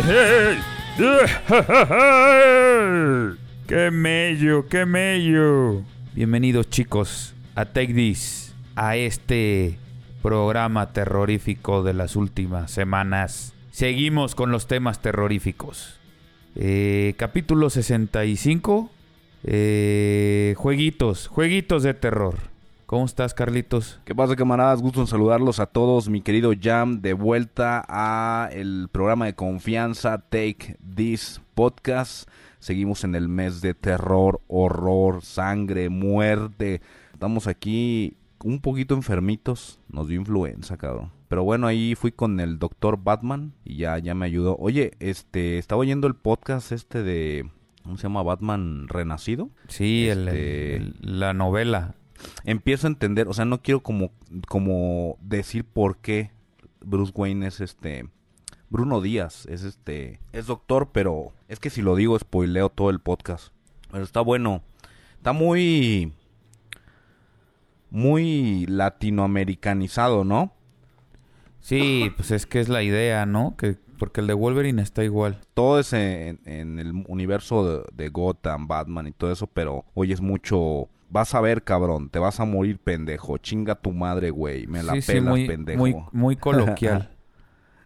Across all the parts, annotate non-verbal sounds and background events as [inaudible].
[laughs] ¡Qué mello, qué mello! Bienvenidos chicos a Take a este programa terrorífico de las últimas semanas. Seguimos con los temas terroríficos. Eh, capítulo 65. eh, jueguitos, jueguitos de terror. ¿Cómo estás, Carlitos? ¿Qué pasa, camaradas? Gusto en saludarlos a todos. Mi querido Jam, de vuelta a el programa de confianza Take This Podcast. Seguimos en el mes de terror, horror, sangre, muerte. Estamos aquí un poquito enfermitos. Nos dio influenza, cabrón. Pero bueno, ahí fui con el doctor Batman y ya, ya me ayudó. Oye, este, estaba oyendo el podcast este de... ¿Cómo se llama? Batman Renacido. Sí, el- Este- el- la novela. Empiezo a entender, o sea, no quiero como, como decir por qué Bruce Wayne es este... Bruno Díaz es este... Es doctor, pero es que si lo digo spoileo todo el podcast. Pero está bueno. Está muy... Muy latinoamericanizado, ¿no? Sí, pues es que es la idea, ¿no? Que porque el de Wolverine está igual. Todo es en, en el universo de, de Gotham, Batman y todo eso, pero hoy es mucho... Vas a ver, cabrón, te vas a morir, pendejo. Chinga tu madre, güey. Me la sí, sí, pelas, muy, pendejo. muy, muy [laughs] coloquial.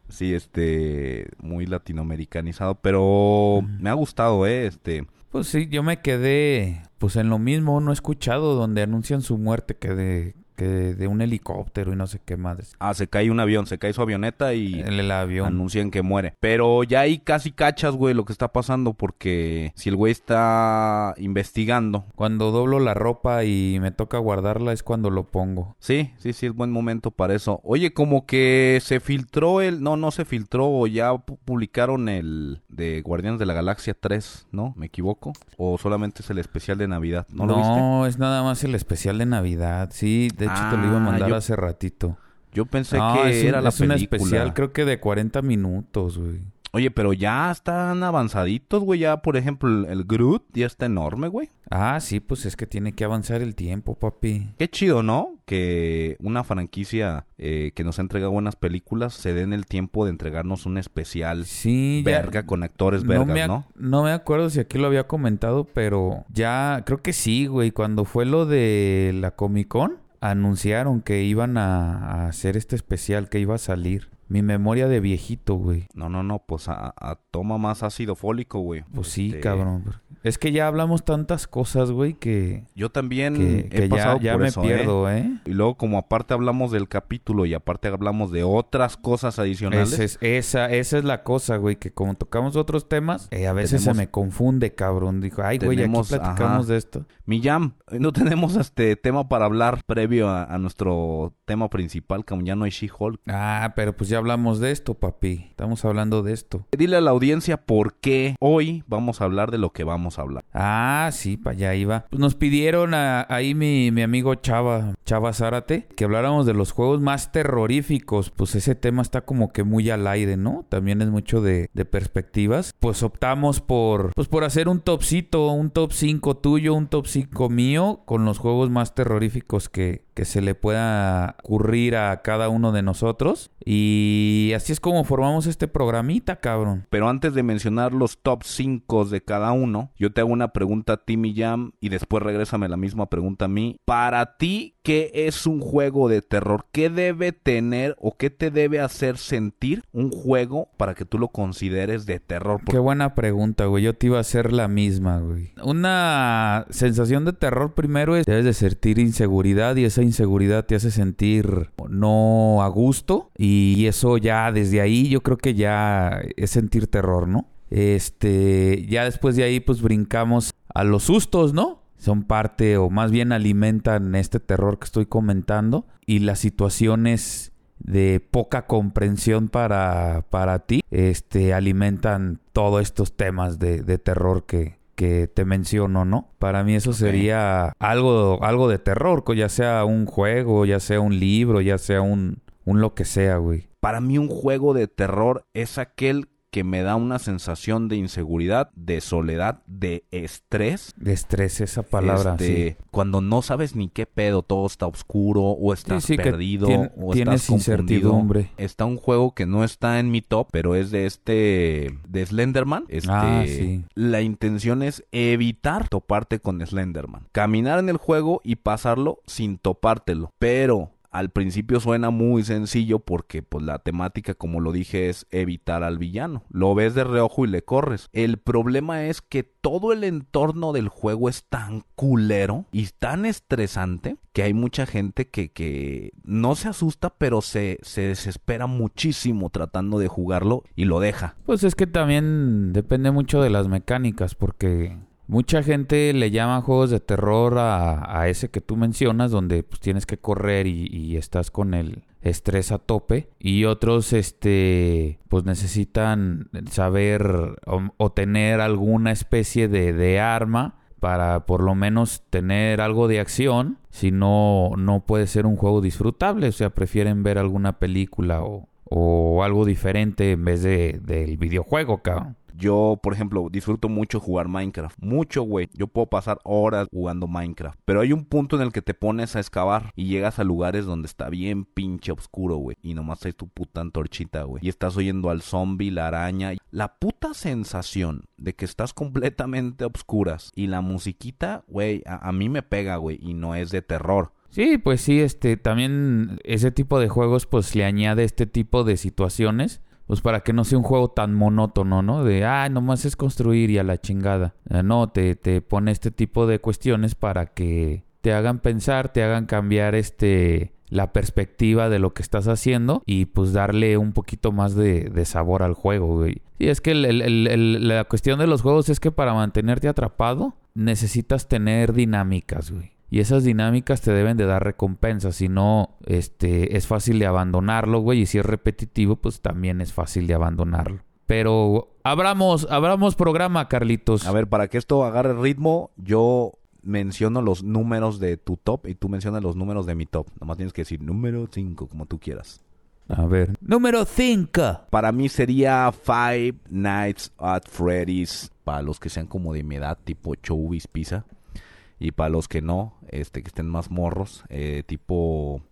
Sí, este, muy latinoamericanizado, pero me ha gustado, eh, este, pues sí, yo me quedé pues en lo mismo, no he escuchado donde anuncian su muerte que de que de un helicóptero y no sé qué madres. ah, se cae un avión, se cae su avioneta y El, el avión. anuncian que muere. Pero ya ahí casi cachas, güey, lo que está pasando, porque si el güey está investigando, Cuando doblo la ropa y me toca guardarla es cuando lo pongo. sí, sí, sí, es buen momento para eso. Oye, como que se filtró el, no, no se filtró, o ya pu- publicaron el de Guardianes de la Galaxia 3, ¿no? ¿Me equivoco? ¿O solamente es el especial de Navidad? ¿No, lo viste? es nada más el especial de Navidad. Sí, de hecho te lo iba a Ah, mandar yo hace ratito. Yo pensé No, que es un, era la es película. especial creo que de 40 minutos, güey. Oye, pero ya están avanzaditos, güey. Ya, por ejemplo, el, el Groot ya está enorme, güey. Ah, sí, pues es que tiene que avanzar el tiempo, papi. Qué chido, ¿no? Que una franquicia eh, que nos entrega buenas películas se den el tiempo de entregarnos un especial Sí, ya. verga con actores no, vergas, me ¿no? no me acuerdo si aquí lo había comentado, pero ya creo que sí, güey. Cuando fue lo de la Comic Con, anunciaron que iban a, hacer este especial, que iba a salir. Mi memoria de viejito, güey. No, no, no, pues a, a toma más ácido fólico, güey. Pues sí, Este, cabrón. Es que ya hablamos tantas cosas, güey, que, Yo también que, he que ya, pasado ya por me eso, ¿eh? pierdo, ¿eh? Y luego, como aparte hablamos del capítulo y aparte hablamos de otras cosas adicionales. Esa es, esa, esa es la cosa, güey, que como tocamos otros temas, eh, a veces Tenemos- se me confunde, cabrón. Dijo, ay, güey, aquí Tenemos- platicamos ajá. de esto. Millán, no tenemos este tema para hablar previo a, a nuestro tema principal, como ya no hay She-Hulk. Ah, pero pues ya hablamos de esto, papi. Estamos hablando de esto. Dile a la audiencia por qué hoy vamos a hablar de lo que vamos a hablar. Ah, sí, para allá iba. Pues nos pidieron a- ahí mi, mi amigo Chava, Chava Zárate, que habláramos de los juegos más terroríficos. Pues ese tema está como que muy al aire, ¿no? También es mucho de, de perspectivas. Pues optamos por, pues por hacer un topcito, un top 5 tuyo, un top 5 mío, con los juegos más terroríficos que, que se le pueda ocurrir a cada uno de nosotros. Y Y así es como formamos este programita, cabrón. Pero antes de mencionar los top 5 de cada uno, yo te hago una pregunta a ti, mi Jam, y después regrésame la misma pregunta a mí. Para ti, ¿qué es un juego de terror? ¿Qué debe tener o qué te debe hacer sentir un juego para que tú lo consideres de terror? Qué buena pregunta, güey. Yo te iba a hacer la misma, güey. Una sensación de terror primero es debes de sentir inseguridad y esa inseguridad te hace sentir no a gusto y eso ya desde ahí yo creo que ya es sentir terror, ¿no? Este, ya después de ahí pues brincamos a los sustos, ¿no? Son parte o más bien alimentan este terror que estoy comentando y las situaciones de poca comprensión para, para ti, este, alimentan todos estos temas de, de terror que, que te menciono, ¿no? Para mí eso sería algo, algo de terror, ya sea un juego, ya sea un libro, ya sea un, un lo que sea, güey. Para mí un juego de terror es aquel que me da una sensación de inseguridad, de soledad, de estrés. De estrés, esa palabra. Este, cuando no sabes ni qué pedo, todo está oscuro, o estás perdido, o estás confundido. Está un juego que no está en mi top, pero es de este, de Slenderman. Este, ah, sí. La intención es evitar toparte con Slenderman. Caminar en el juego y pasarlo sin topártelo. Pero al principio suena muy sencillo porque pues la temática como lo dije es evitar al villano. Lo ves de reojo y le corres. El problema es que todo el entorno del juego es tan culero y tan estresante que hay mucha gente que, que no se asusta pero se, se desespera muchísimo tratando de jugarlo y lo deja. Pues es que también depende mucho de las mecánicas porque Mucha gente le llama juegos de terror a, ese que tú mencionas, donde pues, tienes que correr y, estás con el estrés a tope. Y otros, este, pues necesitan saber o, tener alguna especie de, arma para por lo menos tener algo de acción. Si no, no puede ser un juego disfrutable. O sea, prefieren ver alguna película o, o algo diferente en vez de, del videojuego, cabrón. Yo, por ejemplo, disfruto mucho jugar Minecraft. Mucho, güey. Yo puedo pasar horas jugando Minecraft. Pero hay un punto en el que te pones a excavar y llegas a lugares donde está bien pinche oscuro, güey. Y nomás hay tu puta antorchita, güey. Y estás oyendo al zombie, la araña. La puta sensación de que estás completamente a obscuras. Y la musiquita, güey, a, a mí me pega, güey. Y no es de terror. Sí, pues sí, este, también ese tipo de juegos pues le añade este tipo de situaciones pues para que no sea un juego tan monótono, ¿no? De, ah, nomás es construir y a la chingada. Eh, no, te, te pone este tipo de cuestiones para que te hagan pensar, te hagan cambiar este la perspectiva de lo que estás haciendo y pues darle un poquito más de, sabor al juego, güey. Y es que la cuestión de los juegos es que para mantenerte atrapado necesitas tener dinámicas, güey. Y esas dinámicas te deben de dar recompensas. Si no, este, es fácil de abandonarlo, güey. Y si es repetitivo, pues también es fácil de abandonarlo. Pero abramos, abramos programa, Carlitos. A ver, para que esto agarre ritmo, yo menciono los números de tu top y tú mencionas los números de mi top. Nomás tienes que decir número 5, como tú quieras. A ver. Número 5. Para mí sería Five Nights at Freddy's. Para los que sean como de mi edad, tipo Chubby's Pizza. Y para los que no, este, que estén más morros, eh, tipo...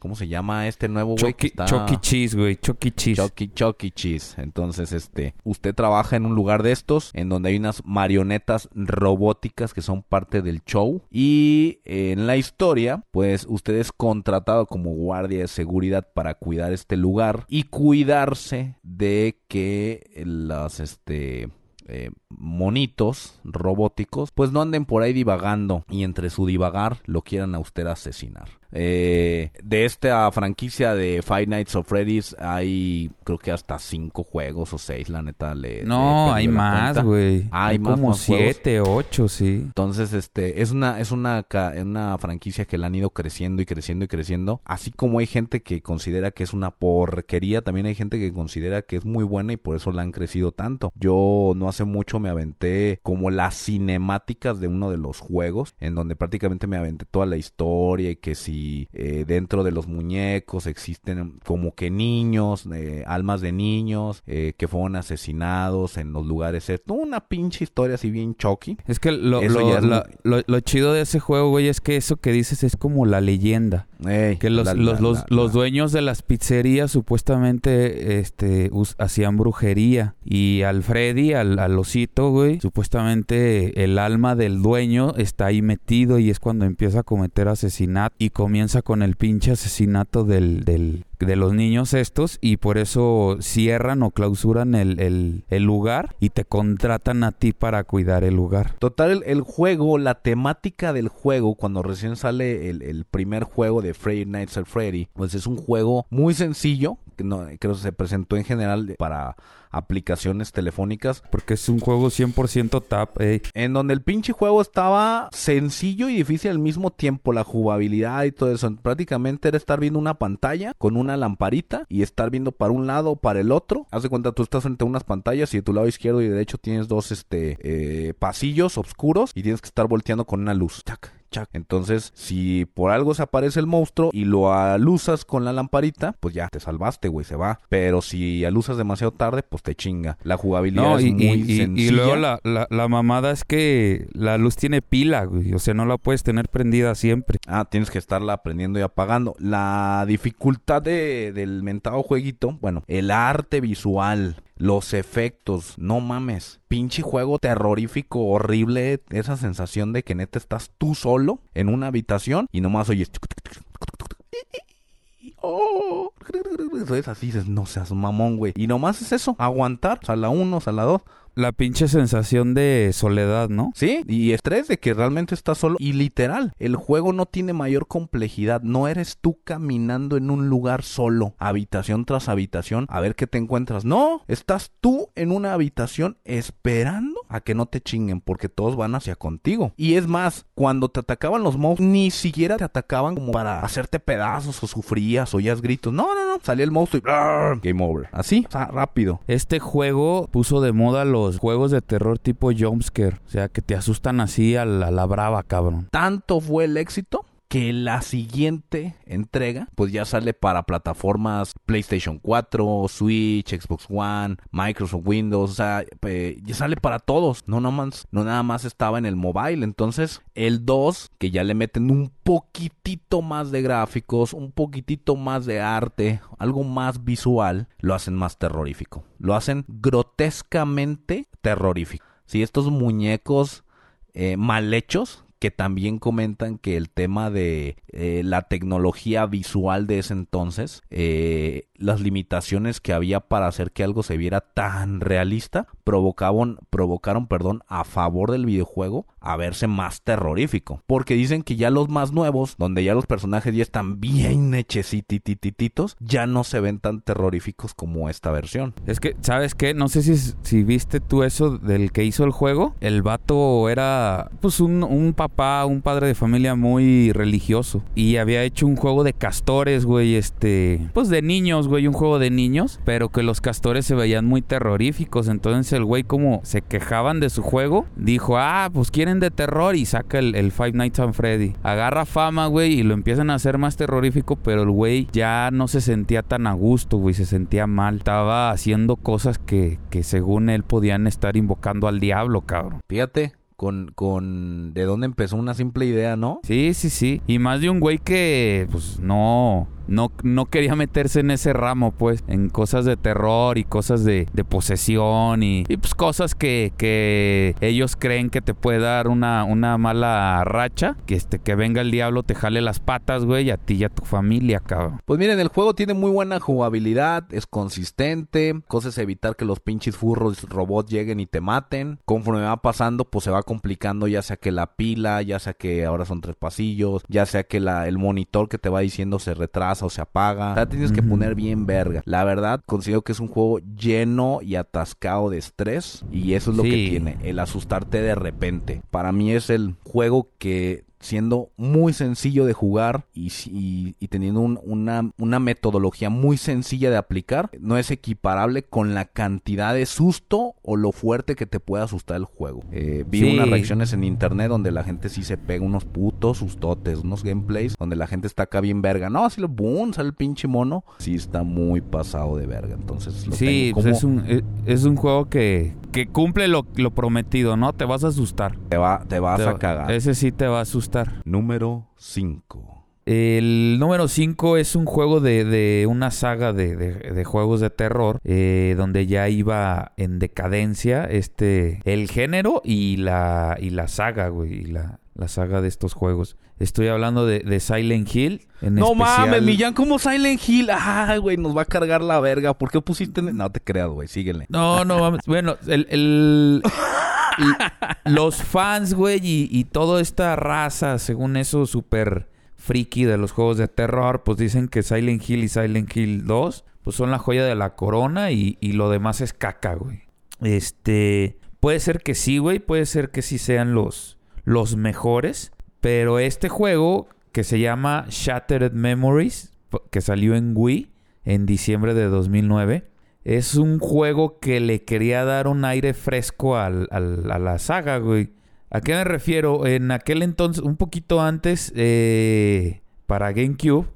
¿Cómo se llama este nuevo güey? Chucky Cheese, güey. Chucky Cheese. Chucky, Chucky Cheese. Entonces, este, usted trabaja en un lugar de estos, en donde hay unas marionetas robóticas que son parte del show. Y en la historia, pues usted es contratado como guardia de seguridad para cuidar este lugar y cuidarse de que las, este, eh, monitos robóticos, pues no anden por ahí divagando y entre su divagar lo quieran a usted asesinar. Eh, de esta franquicia de Five Nights of Freddy's hay creo que hasta cinco juegos o seis, la neta le... No, hay más, güey. hay, como siete, ocho, sí. Entonces, este, es una, es una, una franquicia que la han ido creciendo y creciendo y creciendo. Así como hay gente que considera que es una porquería, también hay gente que considera que es muy buena y por eso la han crecido tanto. Yo no hace mucho me aventé como las cinemáticas de uno de los juegos, en donde prácticamente me aventé toda la historia y que si eh, dentro de los muñecos existen como que niños, eh, almas de niños eh, que fueron asesinados en los lugares. Una pinche historia así bien chocky. Es que lo, lo, chido de ese juego, güey, es que eso que dices es como la leyenda. que los, los, los, dueños de las pizzerías supuestamente este, hacían brujería. Y al Freddy, al, al osito, supuestamente el alma del dueño está ahí metido y es cuando empieza a cometer asesinato. Y comienza con el pinche asesinato del, del de los niños estos y por eso cierran o clausuran el, lugar y te contratan a ti para cuidar el lugar. Total, el, juego, la temática del juego, cuando recién sale el, primer juego de Freddy Nights at Freddy, pues es un juego muy sencillo, no, creo que se presentó en general para aplicaciones telefónicas. Porque es un juego 100% tap, eh. En donde el pinche juego estaba sencillo y difícil al mismo tiempo, la jugabilidad y todo eso. Prácticamente era estar viendo una pantalla con una lamparita y estar viendo para un lado o para el otro. Haz de cuenta, tú estás frente a unas pantallas y de tu lado izquierdo y derecho tienes dos este, eh, pasillos oscuros y tienes que estar volteando con una luz. Chac, entonces, si por algo se aparece el monstruo y lo alusas con la lamparita, pues ya te salvaste, güey, se va. Pero si alusas demasiado tarde, pues te chinga. La jugabilidad es muy sencilla. Y luego la, la, mamada es que la luz tiene pila, güey. O sea, no la puedes tener prendida siempre. Ah, tienes que estarla prendiendo y apagando. La dificultad de, del mentado jueguito, bueno, el arte visual los efectos, no mames. Pinche juego terrorífico, horrible. Esa sensación de que neta estás tú solo en una habitación y nomás oyes. Oh, así dices, no seas mamón, güey. Y nomás es eso, aguantar, sala 1, sala 2 la pinche sensación de soledad, ¿no? Sí, y estrés de que realmente estás solo. Y literal, el juego no tiene mayor complejidad. No eres tú caminando en un lugar solo, habitación tras habitación, a ver qué te encuentras. No, estás tú en una habitación esperando a que no te chinguen, porque todos van hacia contigo. Y es más, cuando te atacaban los monstruos, ni siquiera te atacaban como para hacerte pedazos o sufrías o oías gritos. No, no, no. Salía el monstruo y game over. Así, o sea, rápido. Este juego puso de moda los juegos de terror tipo jumpscare. O sea, que te asustan así a la, a la brava, cabrón. Tanto fue el éxito que la siguiente entrega pues ya sale para plataformas PlayStation 4, Switch, Xbox One, Microsoft Windows, o sea, ya sale para todos, no nada más, no nada más estaba en el mobile, entonces el 2 que ya le meten un poquitito más de gráficos, un poquitito más de arte, algo más visual, lo hacen más terrorífico, lo hacen grotescamente terrorífico. Si estos muñecos eh, mal hechos que también comentan que el tema de eh, la tecnología visual de ese entonces, eh, las limitaciones que había para hacer que algo se viera tan realista, provocaron, provocaron perdón, a favor del videojuego a verse más terrorífico. Porque dicen que ya los más nuevos, donde ya los personajes ya están bien hechecititititos, ya no se ven tan terroríficos como esta versión. Es que, ¿sabes qué? No sé si, si viste tú eso del que hizo el juego. El vato era pues un, un papá un padre de familia muy religioso. Y había hecho un juego de castores, güey, este... Pues de niños, güey, un juego de niños. Pero que los castores se veían muy terroríficos. Entonces el güey como se quejaban de su juego, dijo, ah, pues quieren de terror y saca el, Five Nights at Freddy. Agarra fama, güey, y lo empiezan a hacer más terrorífico, pero el güey ya no se sentía tan a gusto, güey, se sentía mal. Estaba haciendo cosas que, que según él podían estar invocando al diablo, cabrón. Fíjate, con, con de dónde empezó una simple idea, ¿no? Sí, sí, sí. Y más de un güey que, pues, no, no, no quería meterse en ese ramo, pues, en cosas de terror y cosas de, posesión y, pues cosas que, que, ellos creen que te puede dar una, una mala racha, que este, que venga el diablo, te jale las patas, güey, a ti y a tu familia, cabrón. Pues miren, el juego tiene muy buena jugabilidad, es consistente, cosas evitar que los pinches furros robots lleguen y te maten. Conforme va pasando, pues se va complicando, ya sea que la pila, ya sea que ahora son tres pasillos, ya sea que la, el monitor que te va diciendo se retrasa o se apaga. O tienes que poner bien verga. La verdad, considero que es un juego lleno y atascado de estrés. Y eso es lo que tiene, el asustarte de repente. Para mí es el juego que siendo muy sencillo de jugar y, y- y teniendo un- una, una metodología muy sencilla de aplicar, no es equiparable con la cantidad de susto o lo fuerte que te puede asustar el juego. Eh, vi Sí. unas reacciones en internet donde la gente sí se pega unos putos sustotes, unos gameplays donde la gente está acá bien verga. No, así lo boom, sale el pinche mono. Sí está muy pasado de verga. Entonces, lo Sí, tengo pues es, como- un, es, es un juego que, que cumple lo, lo prometido, ¿no? Te vas a asustar. te, va, te vas Te a cagar. Ese sí te va a asustar. Número 5. El número 5 es un juego de, de una saga de, de- de juegos de terror eh, donde ya iba en decadencia este el género y la, y la saga, güey, y la, la saga de estos juegos. Estoy hablando de, de Silent Hill. En No especial- mames, Millán, como Silent Hill. Ay, güey, nos va a cargar la verga. ¿Por qué pusiste.? en- No te creas, güey, síguele. No, no mames. Bueno, el, el- [laughs] los fans, güey, y, y toda esta raza, según eso, súper friki de los juegos de terror, pues dicen que Silent Hill y Silent Hill 2, pues son la joya de la corona y, y lo demás es caca, güey. Este, puede ser que sí, güey, puede ser que sí sean los, los mejores, pero este juego que se llama Shattered Memories, que salió en Wii en diciembre de 2009, es un juego que le quería dar un aire fresco al- a la saga, güey. ¿A qué me refiero? En aquel entonces, un poquito antes, eh, para GameCube,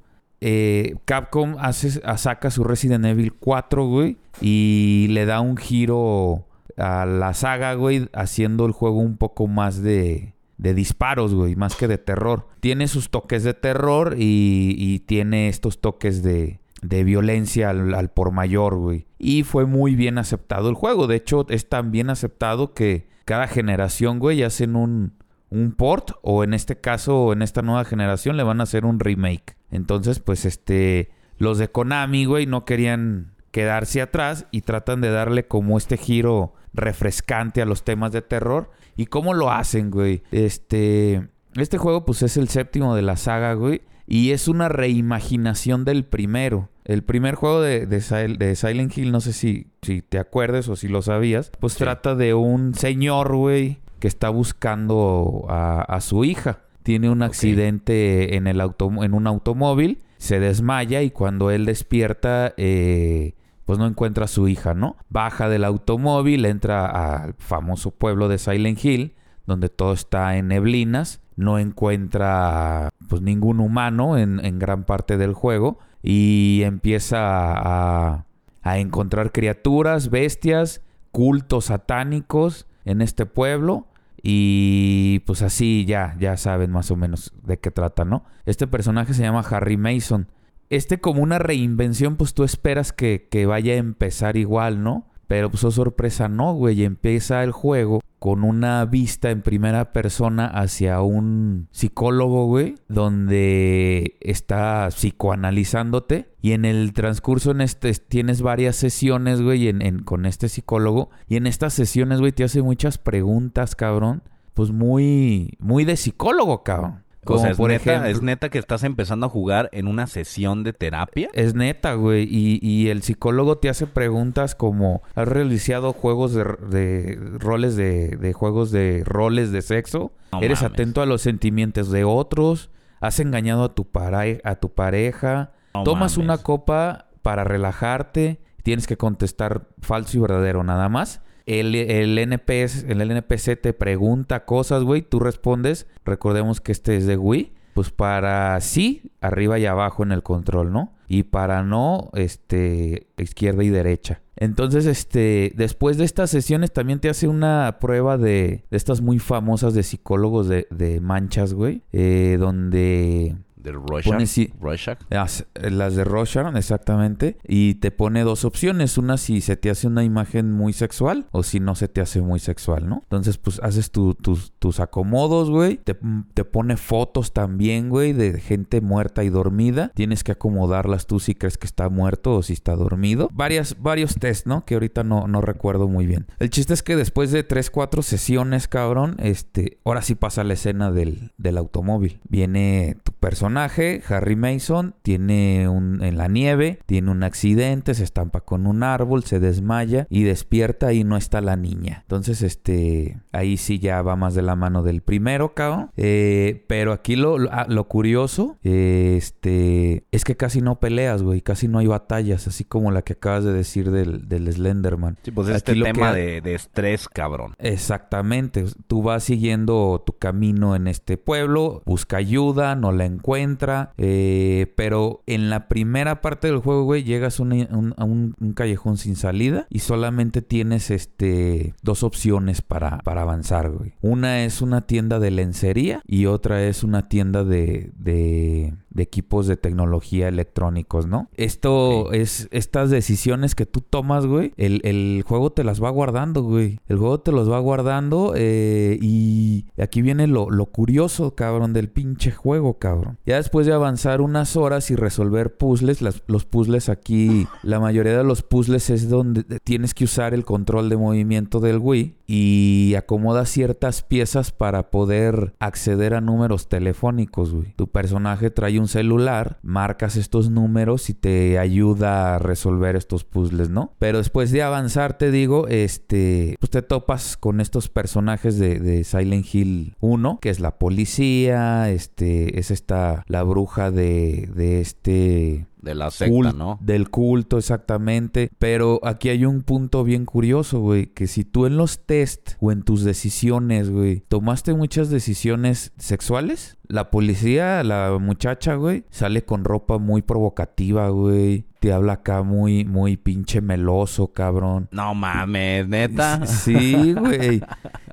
eh, Capcom hace, saca su Resident Evil 4, güey, y le da un giro a la saga, güey, haciendo el juego un poco más de, de disparos, güey, más que de terror. Tiene sus toques de terror y, y tiene estos toques de, de violencia al, por mayor, güey. Y fue muy bien aceptado el juego. De hecho, es tan bien aceptado que cada generación, güey, hacen un, un port o en este caso, en esta nueva generación, le van a hacer un remake. Entonces, pues este, los de Konami, güey, no querían quedarse atrás y tratan de darle como este giro refrescante a los temas de terror. ¿Y cómo lo hacen, güey? Este, este juego pues es el séptimo de la saga, güey. Y es una reimaginación del primero. El primer juego de, de, Sil- de Silent Hill, no sé si, si te acuerdes o si lo sabías, pues Sí. trata de un señor, güey, que está buscando a, a su hija. Tiene un accidente en, el auto, en un automóvil, se desmaya y cuando él despierta, eh, pues no encuentra a su hija, ¿no? Baja del automóvil, entra al famoso pueblo de Silent Hill, donde todo está en neblinas, no encuentra pues ningún humano en, gran parte del juego y empieza a, a encontrar criaturas, bestias, cultos satánicos en este pueblo y pues así ya, ya saben más o menos de qué trata, ¿no? Este personaje se llama Harry Mason. Este como una reinvención, pues tú esperas que, que vaya a empezar igual, ¿no? Pero pues oh sorpresa no, güey. Empieza el juego con una vista en primera persona hacia un psicólogo, güey, donde está psicoanalizándote. Y en el transcurso en este tienes varias sesiones, güey, en, con este psicólogo. Y en estas sesiones, güey, te hace muchas preguntas, cabrón, pues muy muy de psicólogo, cabrón. O sea, es, por neta, ejemplo- es neta que estás empezando a jugar en una sesión de terapia. es neta, güey. Y, y el psicólogo te hace preguntas como: ¿Has realizado juegos de, de roles de, de juegos de roles de sexo? No ¿Eres mames. atento a los sentimientos de otros? ¿Has engañado a tu, pare- a tu pareja? No ¿Tomas mames. una copa para relajarte? Tienes que contestar falso y verdadero nada más. El, el, NPS, el NPC te pregunta cosas, güey. Tú respondes. Recordemos que este es de Wii. Pues para sí, arriba y abajo en el control, ¿no? Y para no, este, izquierda y derecha. Entonces, este, después de estas sesiones también te hace una prueba de, de estas muy famosas de psicólogos de, de manchas, güey. eh, donde Del Rorschach. Pone sí. Rorschach. las, las de Rorschach, exactamente. Y te pone dos opciones. Una si se te hace una imagen muy sexual o si no se te hace muy sexual, ¿no? Entonces, pues haces tu- tus, tus acomodos, güey. Te, te pone fotos también, güey, de gente muerta y dormida. Tienes que acomodarlas tú si crees que está muerto o si está dormido. Varias, varios test, ¿no? Que ahorita no, no recuerdo muy bien. El chiste es que después de 3, 4 sesiones, cabrón, este, ahora sí pasa la escena del, del automóvil. Viene tu personaje personaje, Harry Mason, tiene un en la nieve, tiene un accidente, se estampa con un árbol, se desmaya y despierta y no está la niña. Entonces, este, ahí sí ya va más de la mano del primero, cabrón. Eh, pero aquí lo, lo, ah, lo curioso, este, es que casi no peleas, güey, casi no hay batallas, así como la que acabas de decir del, del Slenderman. Sí, pues este tema que- de, de estrés, cabrón. Exactamente. Tú vas siguiendo tu camino en este pueblo, busca ayuda, no la encuentra, eh, pero en la primera parte del juego, güey, llegas a un, callejón sin salida y solamente tienes este dos opciones para, para avanzar, güey. Una es una tienda de lencería y otra es una tienda de, de equipos de tecnología electrónicos, ¿no? Esto es estas decisiones que tú tomas, güey. El, el juego te las va guardando, güey. El juego te los va guardando eh, y aquí viene lo, lo curioso, cabrón, del pinche juego, cabrón. Ya después de avanzar unas horas y resolver puzzles, las- los puzzles aquí, [laughs] la mayoría de los puzzles es donde tienes que usar el control de movimiento del Wii y acomoda ciertas piezas para poder acceder a números telefónicos, güey. Tu personaje trae un celular, marcas estos números y te ayuda a resolver estos puzzles, ¿no? Pero después de avanzar, te digo, este, pues te topas con estos personajes de, Silent Hill 1, que es la policía, este, es esta, la bruja de este De la secta, cult- ¿no? Del culto, exactamente. Pero aquí hay un punto bien curioso, güey. Que si tú en los test o en tus decisiones, güey, tomaste muchas decisiones sexuales, la policía, la muchacha, güey, sale con ropa muy provocativa, güey. Te habla acá muy, muy pinche meloso, cabrón. No mames, neta. Sí, güey.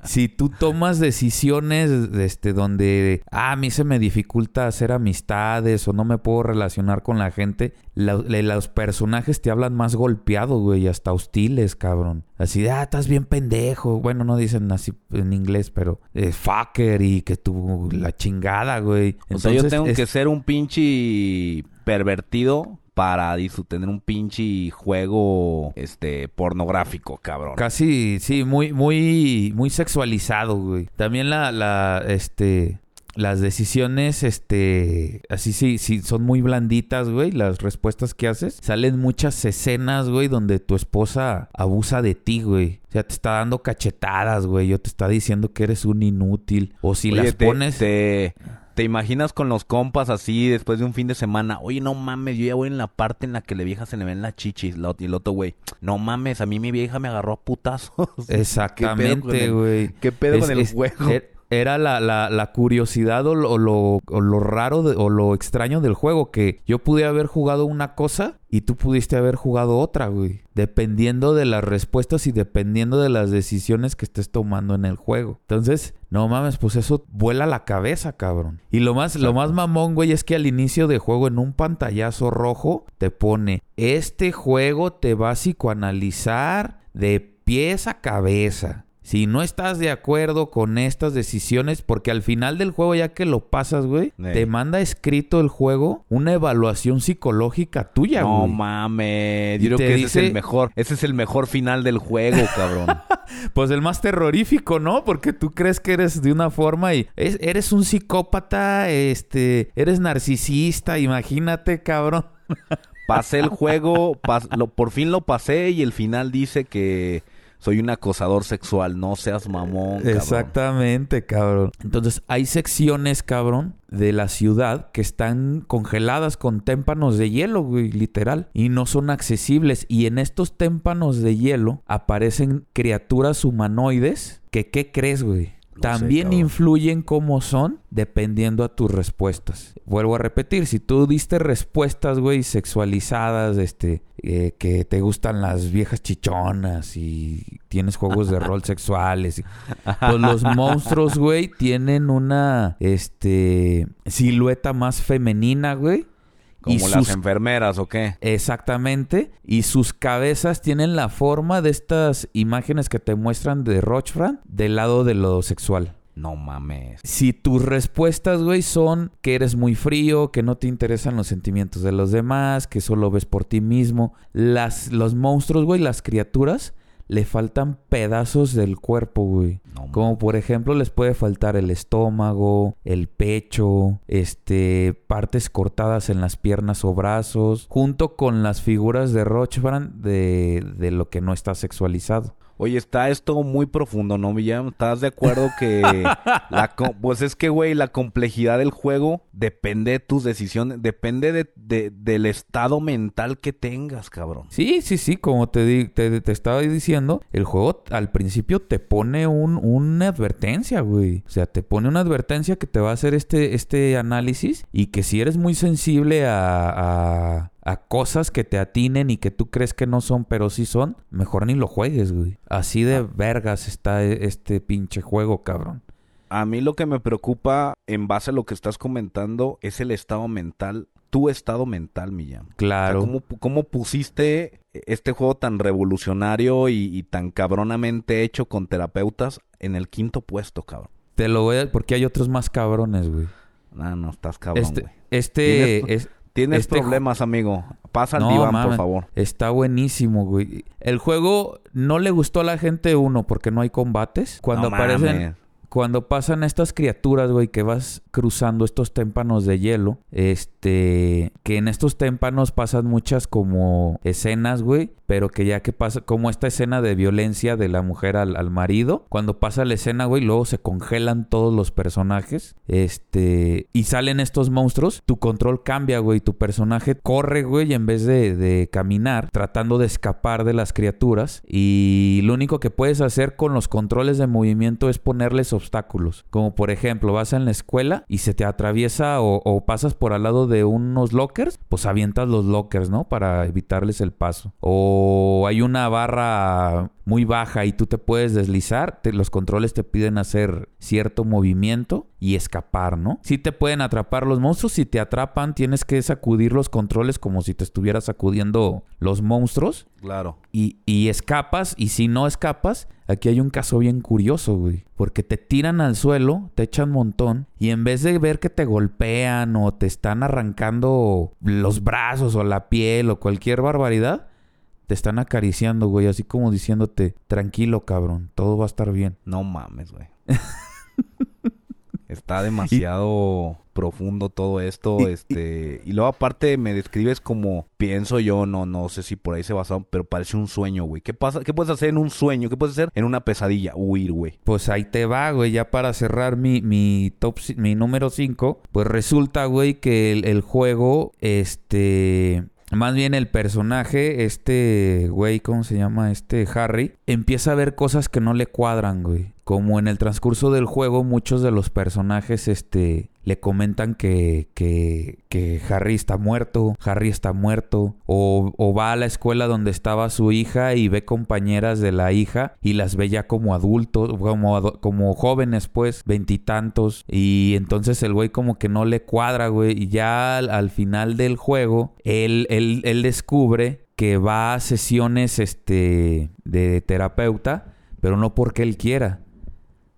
Si tú tomas decisiones este, donde ah, a mí se me dificulta hacer amistades o no me puedo relacionar con la gente, la- los personajes te hablan más golpeado, güey, hasta hostiles, cabrón. Así de, ah, estás bien pendejo. Bueno, no dicen así en inglés, pero eh, fucker y que tú la chingada, güey. o sea, yo Entonces, tengo es- que ser un pinche pervertido para tener un pinche juego este pornográfico, cabrón. Casi, sí, muy, muy, muy sexualizado, güey. También la, la, este, las decisiones, este, así sí, sí, son muy blanditas, güey. Las respuestas que haces. Salen muchas escenas, güey, donde tu esposa abusa de ti, güey. O sea, te está dando cachetadas, güey. O te está diciendo que eres un inútil. O si Oye, las te, pones... te, te imaginas con los compas así después de un fin de semana. Oye, no mames, yo ya voy en la parte en la que la vieja se le ven las chichis. Y el otro güey, no mames, a mí mi vieja me agarró a putazos. [laughs] Exactamente, güey. ¿Qué pedo Es- con el es- juego? er- Era la, la- la curiosidad o lo, o lo- o lo raro de- o lo extraño del juego, que yo pude haber jugado una cosa y tú pudiste haber jugado otra, güey. Dependiendo de las respuestas y dependiendo de las decisiones que estés tomando en el juego. Entonces, no mames, pues eso vuela la cabeza, cabrón. Y lo más, lo más mamón, güey, es que al inicio de juego en un pantallazo rojo te pone, este juego te va a psicoanalizar de pies a cabeza. Si no estás de acuerdo con estas decisiones, porque al final del juego, ya que lo pasas, güey, Ey. te manda escrito el juego una evaluación psicológica tuya, No güey. mames, Y yo creo que ese es el mejor, ese es el mejor final del juego, cabrón. [laughs] Pues el más terrorífico, ¿no? Porque tú crees que eres de una forma y es- eres un psicópata, este, eres narcisista, imagínate, cabrón. Pasé el juego, pas- lo, por fin lo pasé y el final dice que soy un acosador sexual, no seas mamón. Exactamente, cabrón. Entonces, hay secciones, cabrón, de la ciudad que están congeladas con témpanos de hielo, güey, literal. Y no son accesibles. Y en estos témpanos de hielo aparecen criaturas humanoides que, ¿qué crees, güey? No También influyen cómo son dependiendo a tus respuestas. Vuelvo a repetir, si tú diste respuestas, güey, sexualizadas, este, eh, que te gustan las viejas chichonas y tienes juegos de rol [laughs] sexuales, y- pues los monstruos, güey, tienen una, este, silueta más femenina, güey. Como y las enfermeras o qué. Exactamente. Y sus cabezas tienen la forma de estas imágenes que te muestran de Rochefran del lado de lo sexual. No mames. Si tus respuestas, güey, son que eres muy frío, que no te interesan los sentimientos de los demás, que solo ves por ti mismo, las, los monstruos, güey, las criaturas, le faltan pedazos del cuerpo, güey. No, Como por ejemplo les puede faltar el estómago, el pecho, este, partes cortadas en las piernas o brazos, junto con las figuras de Rochbrand de, de lo que no está sexualizado. Oye, está esto muy profundo, ¿no, Villam? ¿Estás de acuerdo que [laughs] la pues es que, güey, la complejidad del juego depende de tus decisiones, depende de, de- del estado mental que tengas, cabrón. Sí, sí, sí, como te, di- te, te estaba diciendo, el juego al principio te pone un, una advertencia, güey. O sea, te pone una advertencia que te va a hacer este, este análisis y que si eres muy sensible a, a, a cosas que te atinen y que tú crees que no son, pero sí son, mejor ni lo juegues, güey. Así de vergas está e- este pinche juego, cabrón. A mí lo que me preocupa, en base a lo que estás comentando, es el estado mental, tu estado mental, Millán. Claro. ¿cómo, pu- cómo pusiste este juego tan revolucionario y, y tan cabronamente hecho con terapeutas en el quinto puesto, cabrón? Te lo voy a... Porque hay otros más cabrones, güey. No, no, estás cabrón, Este, güey. este, Tienes- es, Tienes este problemas, amigo. Pasa al No, diván, por favor. Está buenísimo, güey. El juego no le gustó a la gente uno porque no hay combates. Cuando No aparecen, mames. cuando pasan estas criaturas, güey, que vas cruzando estos témpanos de hielo, este, que en estos témpanos pasan muchas como escenas, güey, pero que ya que pasa, como esta escena de violencia de la mujer al, al marido, cuando pasa la escena, güey, luego se congelan todos los personajes, este, y salen estos monstruos, tu control cambia, güey, tu personaje corre, güey, en vez de, de caminar, tratando de escapar de las criaturas, y lo único que puedes hacer con los controles de movimiento es ponerles obstáculos, como por ejemplo, vas en la escuela y se te atraviesa o, o pasas por al lado de unos lockers, pues avientas los lockers, ¿no? Para evitarles el paso. O hay una barra muy baja y tú te puedes deslizar, te- los controles te piden hacer cierto movimiento y escapar, ¿no? Si te pueden atrapar los monstruos, si te atrapan tienes que sacudir los controles como si te estuvieras sacudiendo los monstruos Claro. y, y escapas, y si no escapas, aquí hay un caso bien curioso, güey. Porque te tiran al suelo, te echan montón, y en vez de ver que te golpean o te están arrancando los brazos o la piel o cualquier barbaridad, te están acariciando, güey, así como diciéndote, tranquilo, cabrón, todo va a estar bien. No mames, güey. [laughs] Está demasiado profundo todo esto, este, y luego aparte me describes como pienso yo, no no sé si por ahí se basó, pero parece un sueño, güey. ¿Qué pasa? ¿Qué puedes hacer en un sueño? ¿Qué puedes hacer en una pesadilla? Huir, güey. Pues ahí te va, güey, ya para cerrar mi, mi top, mi número 5, pues resulta, güey, que el, el juego, este, más bien el personaje, este, güey, ¿cómo se llama? Este Harry, empieza a ver cosas que no le cuadran, güey. Como en el transcurso del juego, muchos de los personajes, este, le comentan que, que, Harry está muerto, Harry está muerto, o, va a la escuela donde estaba su hija y ve compañeras de la hija y las ve ya como adultos, como, como jóvenes pues, veintitantos, y, entonces el güey como que no le cuadra, güey, y ya al, al final del juego, él, él, él descubre que va a sesiones, este, de terapeuta, pero no porque él quiera,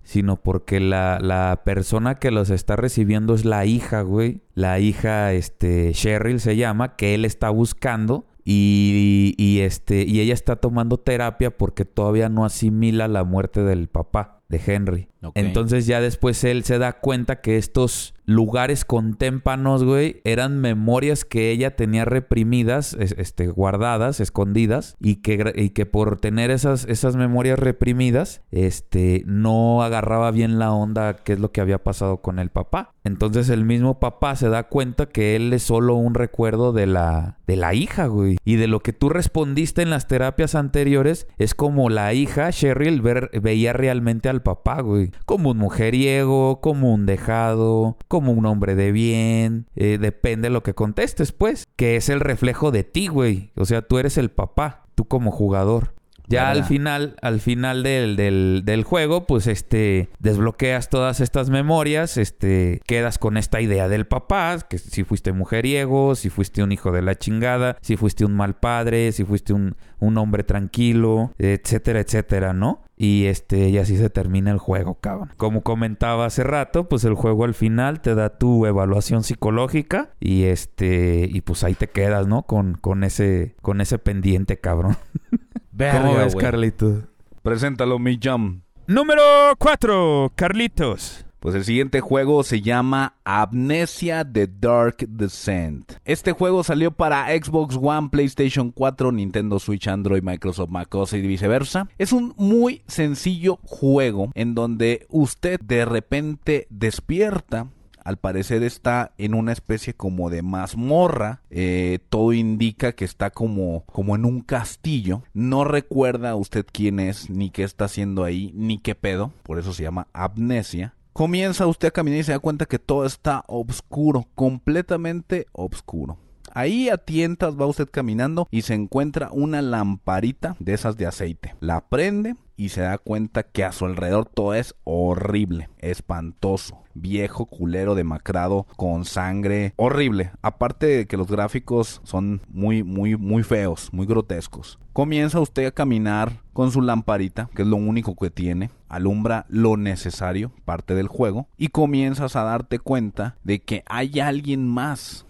sino porque la, la persona que los está recibiendo es la hija, güey. La hija, este, Cheryl se llama, que él está buscando. Y, y, este, y ella está tomando terapia porque todavía no asimila la muerte del papá de Henry. Entonces ya después él se da cuenta que estos lugares con témpanos, güey, eran memorias que ella tenía reprimidas, es- este, guardadas, escondidas, y que, y que por tener esas, esas memorias reprimidas, este, no agarraba bien la onda qué es lo que había pasado con el papá. Entonces el mismo papá se da cuenta que él es solo un recuerdo de la, de la hija, güey. Y de lo que tú respondiste en las terapias anteriores es como la hija, Cheryl, ver- veía realmente al papá, güey. Como un mujeriego, como un dejado, como un hombre de bien. eh, depende de lo que contestes, pues. Que es el reflejo de ti, güey. O sea, tú eres el papá, tú como jugador. Ya al final, al final del, del, del juego, pues este, desbloqueas todas estas memorias, este, quedas con esta idea del papá, que si fuiste mujeriego, si fuiste un hijo de la chingada, si fuiste un mal padre, si fuiste un, un hombre tranquilo, etcétera, etcétera, ¿no? Y este, y así se termina el juego, cabrón. Como comentaba hace rato, pues el juego al final te da tu evaluación psicológica y este, y pues ahí te quedas, ¿no? Con, con ese, con ese pendiente, cabrón. [laughs] Verga, ¿Cómo ves. Carlitos? Preséntalo, mi jam. Número 4, Carlitos. Pues el siguiente juego se llama Amnesia The Dark Descent. Este juego salió para Xbox One, PlayStation 4, Nintendo Switch, Android, Microsoft macOS y viceversa. Es un muy sencillo juego en donde usted de repente despierta al parecer está en una especie como de mazmorra. Eh, todo indica que está como, como en un castillo. No recuerda usted quién es, ni qué está haciendo ahí, ni qué pedo. Por eso se llama amnesia. Comienza usted a caminar y se da cuenta que todo está oscuro, completamente oscuro. Ahí a tientas va usted caminando y se encuentra una lamparita de esas de aceite. La prende y se da cuenta que a su alrededor todo es horrible, espantoso, viejo, culero, demacrado, con sangre, horrible. Aparte de que los gráficos son muy, muy, muy feos, muy grotescos. Comienza usted a caminar con su lamparita, que es lo único que tiene, alumbra lo necesario, parte del juego, y comienzas a darte cuenta de que hay alguien más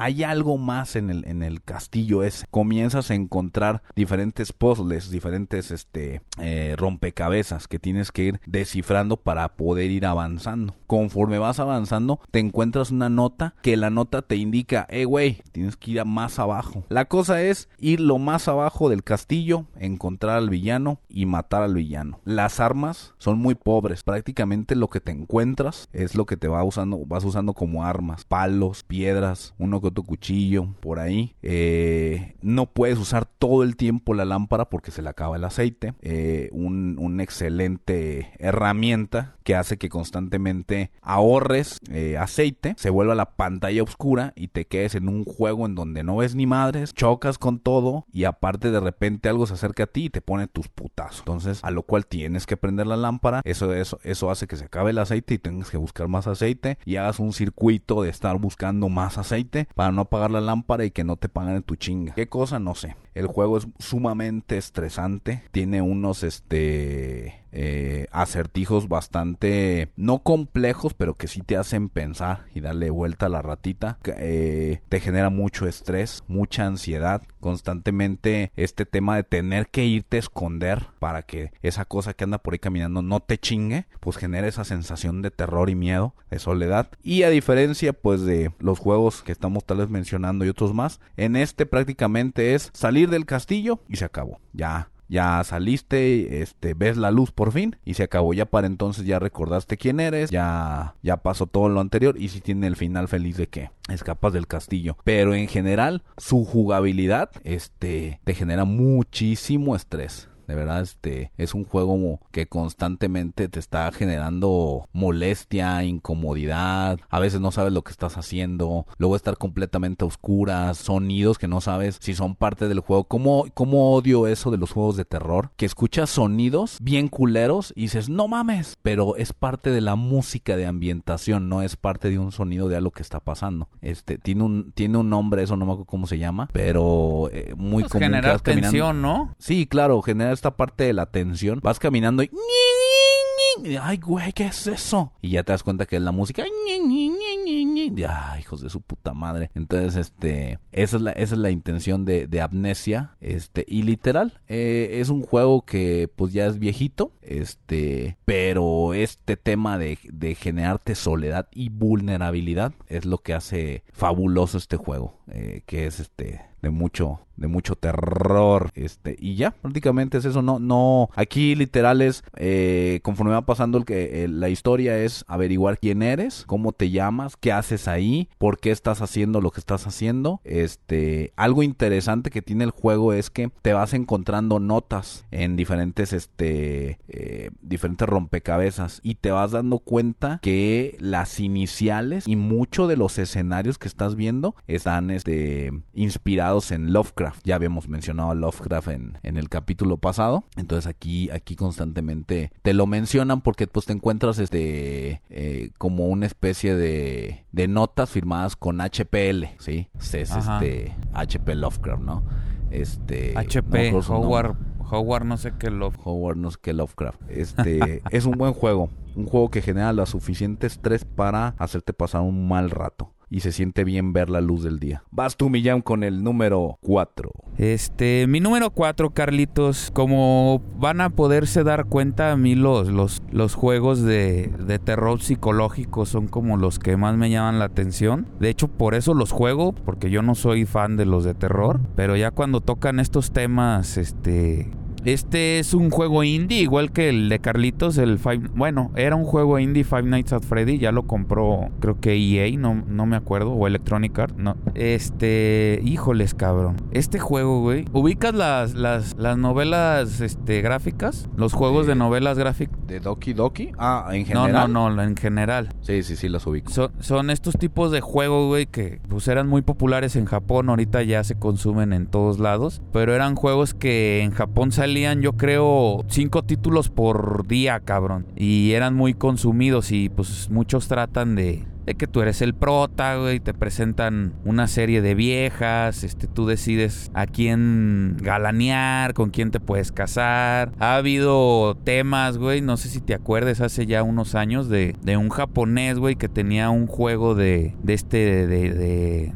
hay algo más en el, en el castillo ese. Comienzas a encontrar diferentes puzzles, diferentes este, eh, rompecabezas que tienes que ir descifrando para poder ir avanzando. Conforme vas avanzando, te encuentras una nota que la nota te indica, eh, güey, tienes que ir más abajo. La cosa es ir lo más abajo del castillo, encontrar al villano y matar al villano. Las armas son muy pobres. Prácticamente lo que te encuentras es lo que te va usando, vas usando como armas. Palos, piedras, uno que tu cuchillo por ahí. Eh, no puedes usar todo el tiempo la lámpara porque se le acaba el aceite. Eh, un, excelente herramienta que hace que constantemente ahorres eh, aceite, se vuelva la pantalla oscura y te quedes en un juego en donde no ves ni madres, chocas con todo y aparte de repente algo se acerca a ti y te pone tus putazos. Entonces, a lo cual tienes que prender la lámpara. Eso, eso, eso hace que se acabe el aceite y tengas que buscar más aceite y hagas un circuito de estar buscando más aceite para no apagar la lámpara y que no te pagan en tu chinga. ¿Qué cosa? No sé. El juego es sumamente estresante. Tiene unos este eh, acertijos bastante no complejos, pero que sí te hacen pensar y darle vuelta a la ratita. Eh, te genera mucho estrés, mucha ansiedad. Constantemente este tema de tener que irte a esconder para que esa cosa que anda por ahí caminando no te chingue, pues genera esa sensación de terror y miedo, de soledad. Y a diferencia pues de los juegos que estamos tal vez mencionando y otros más, en este prácticamente es salir del castillo y se acabó. Ya ya saliste, este, ves la luz por fin y se acabó. Ya para entonces ya recordaste quién eres, ya, ya pasó todo lo anterior y si tiene el final feliz de que escapas del castillo. Pero en general, su jugabilidad, este, te genera muchísimo estrés. De verdad, este es un juego que constantemente te está generando molestia, incomodidad. A veces no sabes lo que estás haciendo. Luego estar completamente a oscuras. Sonidos que no sabes si son parte del juego. ¿Cómo, ¿Cómo odio eso de los juegos de terror? Que escuchas sonidos bien culeros y dices, no mames. Pero es parte de la música de ambientación, no es parte de un sonido de algo que está pasando. Este, tiene un, tiene un nombre, eso no me acuerdo cómo se llama. Pero eh, muy Pues común. generar tensión, ¿no? Sí, claro, genera esta parte de la tensión. Vas caminando y... Ay, güey, ¿qué es eso? Y ya te das cuenta que es la música. Ay, hijos de su puta madre. Entonces, este, esa es la, intención de, de Amnesia. Este, y literal, eh, es un juego que pues ya es viejito. Este, pero este tema de, de generarte soledad y vulnerabilidad es lo que hace fabuloso este juego. eh, que es este, de mucho de mucho terror este y ya prácticamente es eso no no aquí literal es eh, conforme va pasando el que la historia es averiguar quién eres cómo te llamas qué haces ahí por qué estás haciendo lo que estás haciendo este algo interesante que tiene el juego es que te vas encontrando notas en diferentes este eh, diferentes rompecabezas y te vas dando cuenta que las iniciales y mucho de los escenarios que estás viendo están este inspirados en Lovecraft ya habíamos mencionado a Lovecraft en, en el capítulo pasado entonces aquí aquí constantemente te lo mencionan porque pues te encuentras este eh, como una especie de, de notas firmadas con HPL sí es Ajá. este HP Lovecraft no este no HP, nombre. Howard, Howard no sé qué lo... Howard no sé qué Lovecraft. Este es un buen juego. Un juego que genera lo suficiente estrés para hacerte pasar un mal rato. Y se siente bien ver la luz del día. Vas tú, Millán, con el número 4. Este, mi número 4, Carlitos, como van a poderse dar cuenta, a mí los, los, los juegos de, de terror psicológico son como los que más me llaman la atención. De hecho, por eso los juego, porque yo no soy fan de los de terror, pero ya cuando tocan estos temas, este, este es un juego indie, igual que el de Carlitos, el Five... Bueno, era un juego indie Five Nights at Freddy, ya lo compró creo que EA, no, no me acuerdo, o Electronic Arts, no. Este, híjoles, cabrón. Este juego, güey. ¿Ubicas las, las, las novelas este, gráficas? Los juegos de, novelas gráficas. ¿De Doki Doki? Ah, en general. No, no, no, en general. Sí, sí, sí, las ubico. Son, son estos tipos de juegos, güey, que pues eran muy populares en Japón, ahorita ya se consumen en todos lados, pero eran juegos que en Japón salían, yo creo, cinco títulos por día, cabrón. Y eran muy consumidos y pues muchos tratan de, de que tú eres el prota, güey, te presentan una serie de viejas, este, tú decides a quién galanear, con quién te puedes casar. Ha habido temas, güey, no sé si te acuerdes, hace ya unos años de, de un japonés, güey, que tenía un juego de, de este, de, de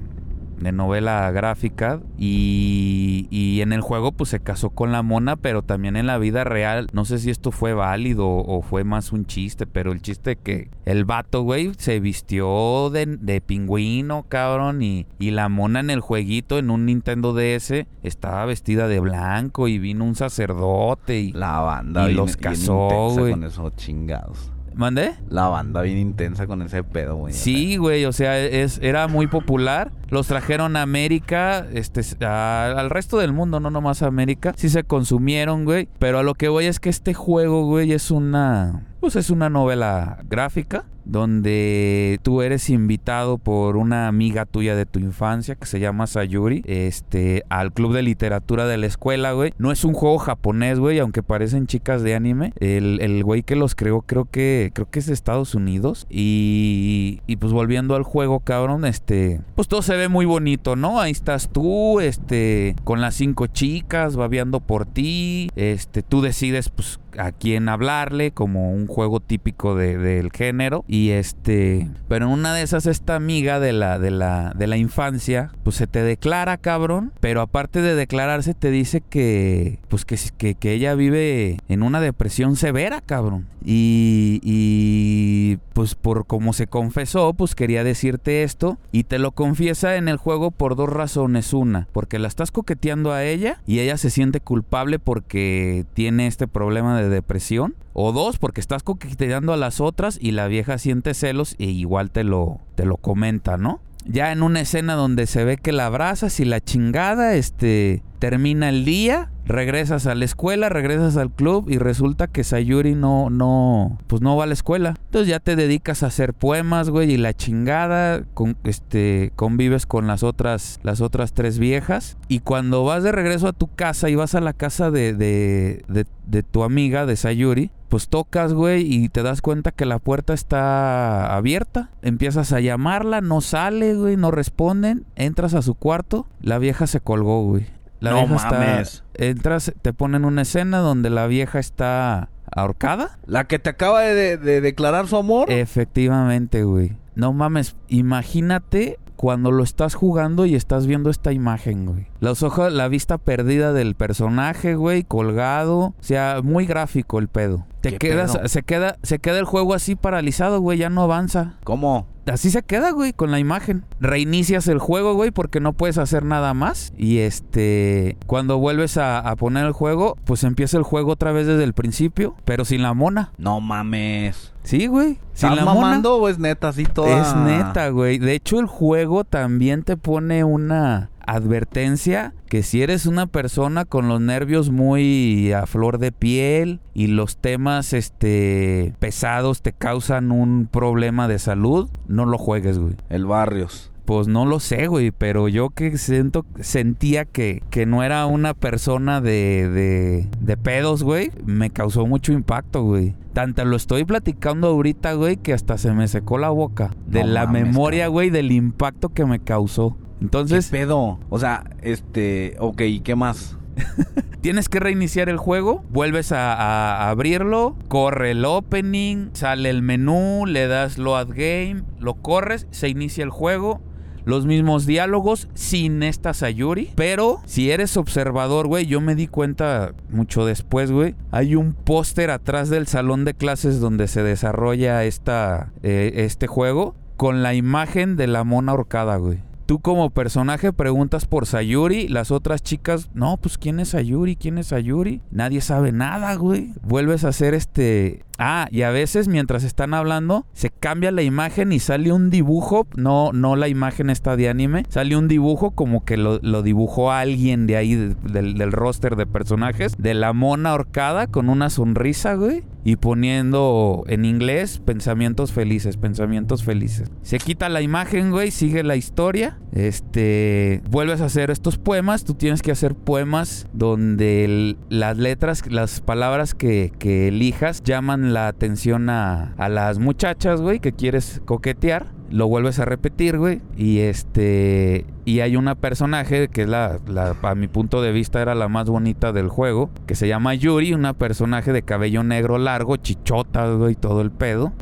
de novela gráfica y, y, en el juego pues se casó con la mona, pero también en la vida real, no sé si esto fue válido o fue más un chiste, pero el chiste que el vato, güey, se vistió de, de pingüino, cabrón, y, y, la mona en el jueguito, en un Nintendo DS, estaba vestida de blanco y vino un sacerdote y, la banda y los casó, güey. Con esos chingados. ¿Mandé? La banda bien intensa con ese pedo, güey. Sí, güey, o sea, es, era muy popular. Los trajeron a América, este, al resto del mundo, no nomás a América. Sí se consumieron, güey. Pero a lo que voy es que este juego, güey, es una pues es una novela gráfica donde tú eres invitado por una amiga tuya de tu infancia que se llama Sayuri, este, al club de literatura de la escuela, güey. No es un juego japonés, güey, aunque parecen chicas de anime. El, el güey que los creó creo que, creo que es de Estados Unidos. Y, y pues volviendo al juego, cabrón, este, pues todo se ve muy bonito, ¿no? Ahí estás tú, este, con las cinco chicas, babeando por ti, este, tú decides, pues, a quién hablarle, como un juego típico de, del género. Y este, pero en una de esas, esta amiga de la, de la, de la infancia, pues se te declara, cabrón. Pero aparte de declararse, te dice que, pues que, que, ella vive en una depresión severa, cabrón. Y, y pues por como se confesó, pues quería decirte esto. Y te lo confiesa en el juego por dos razones. Una, porque la estás coqueteando a ella y ella se siente culpable porque tiene este problema de depresión. O dos, porque estás coqueteando a las otras y la vieja siente celos e igual te lo, te lo comenta, ¿no? Ya en una escena donde se ve que la abrazas y la chingada, este, termina el día, regresas a la escuela, regresas al club y resulta que Sayuri no, no, pues no va a la escuela. Entonces ya te dedicas a hacer poemas, güey, y la chingada, este, convives con las otras, las otras tres viejas. Y cuando vas de regreso a tu casa y vas a la casa de, de, de, de tu amiga, de Sayuri, pues tocas, güey, y te das cuenta que la puerta está abierta. Empiezas a llamarla, no sale, güey, no responden. Entras a su cuarto, la vieja se colgó, güey. La no vieja mames. está. Entras, te ponen una escena donde la vieja está ahorcada. La que te acaba de, de declarar su amor. Efectivamente, güey. No mames, imagínate cuando lo estás jugando y estás viendo esta imagen, güey. Los ojos, la vista perdida del personaje, güey, colgado. O sea, muy gráfico el pedo. Te ¿Qué quedas, se queda, se queda el juego así paralizado, güey, ya no avanza. ¿Cómo? Así se queda, güey, con la imagen. Reinicias el juego, güey, porque no puedes hacer nada más. Y este, cuando vuelves a, a poner el juego, pues empieza el juego otra vez desde el principio, pero sin la mona. No mames. Sí, güey. Sin ¿Estás la mona. o es neta así toda? Es neta, güey. De hecho, el juego también te pone una advertencia que si eres una persona con los nervios muy a flor de piel y los temas este pesados te causan un problema de salud, no lo juegues, güey. El Barrios. Pues no lo sé, güey, pero yo que siento, sentía que, que no era una persona de, de, de pedos, güey, me causó mucho impacto, güey. Tanto lo estoy platicando ahorita, güey, que hasta se me secó la boca. De No la mames, memoria, güey, del impacto que me causó. Entonces, ¿Qué pedo? O sea, este... Ok, ¿y qué más? [laughs] Tienes que reiniciar el juego, vuelves a, a abrirlo, corre el opening, sale el menú, le das load game, lo corres, se inicia el juego los mismos diálogos sin esta Sayuri. Pero si eres observador, güey, yo me di cuenta mucho después, güey. Hay un póster atrás del salón de clases donde se desarrolla esta, eh, este juego con la imagen de la mona horcada, güey. Tú como personaje preguntas por Sayuri, las otras chicas, no, pues ¿quién es Sayuri? ¿Quién es Sayuri? Nadie sabe nada, güey. Vuelves a hacer este Ah, y a veces mientras están hablando, se cambia la imagen y sale un dibujo. No, no la imagen está de anime. Sale un dibujo como que lo, dibujó alguien de ahí, del, roster de personajes. De la mona ahorcada con una sonrisa, güey. Y poniendo en inglés pensamientos felices, pensamientos felices. Se quita la imagen, güey, sigue la historia. Este, vuelves a hacer estos poemas. Tú tienes que hacer poemas donde las letras, las palabras que elijas llaman la atención a, a las muchachas, güey, que quieres coquetear. Lo vuelves a repetir, güey. Y este. Y hay una personaje que es la, la, a mi punto de vista, era la más bonita del juego. Que se llama Yuri, una personaje de cabello negro largo, chichota, güey, todo el pedo.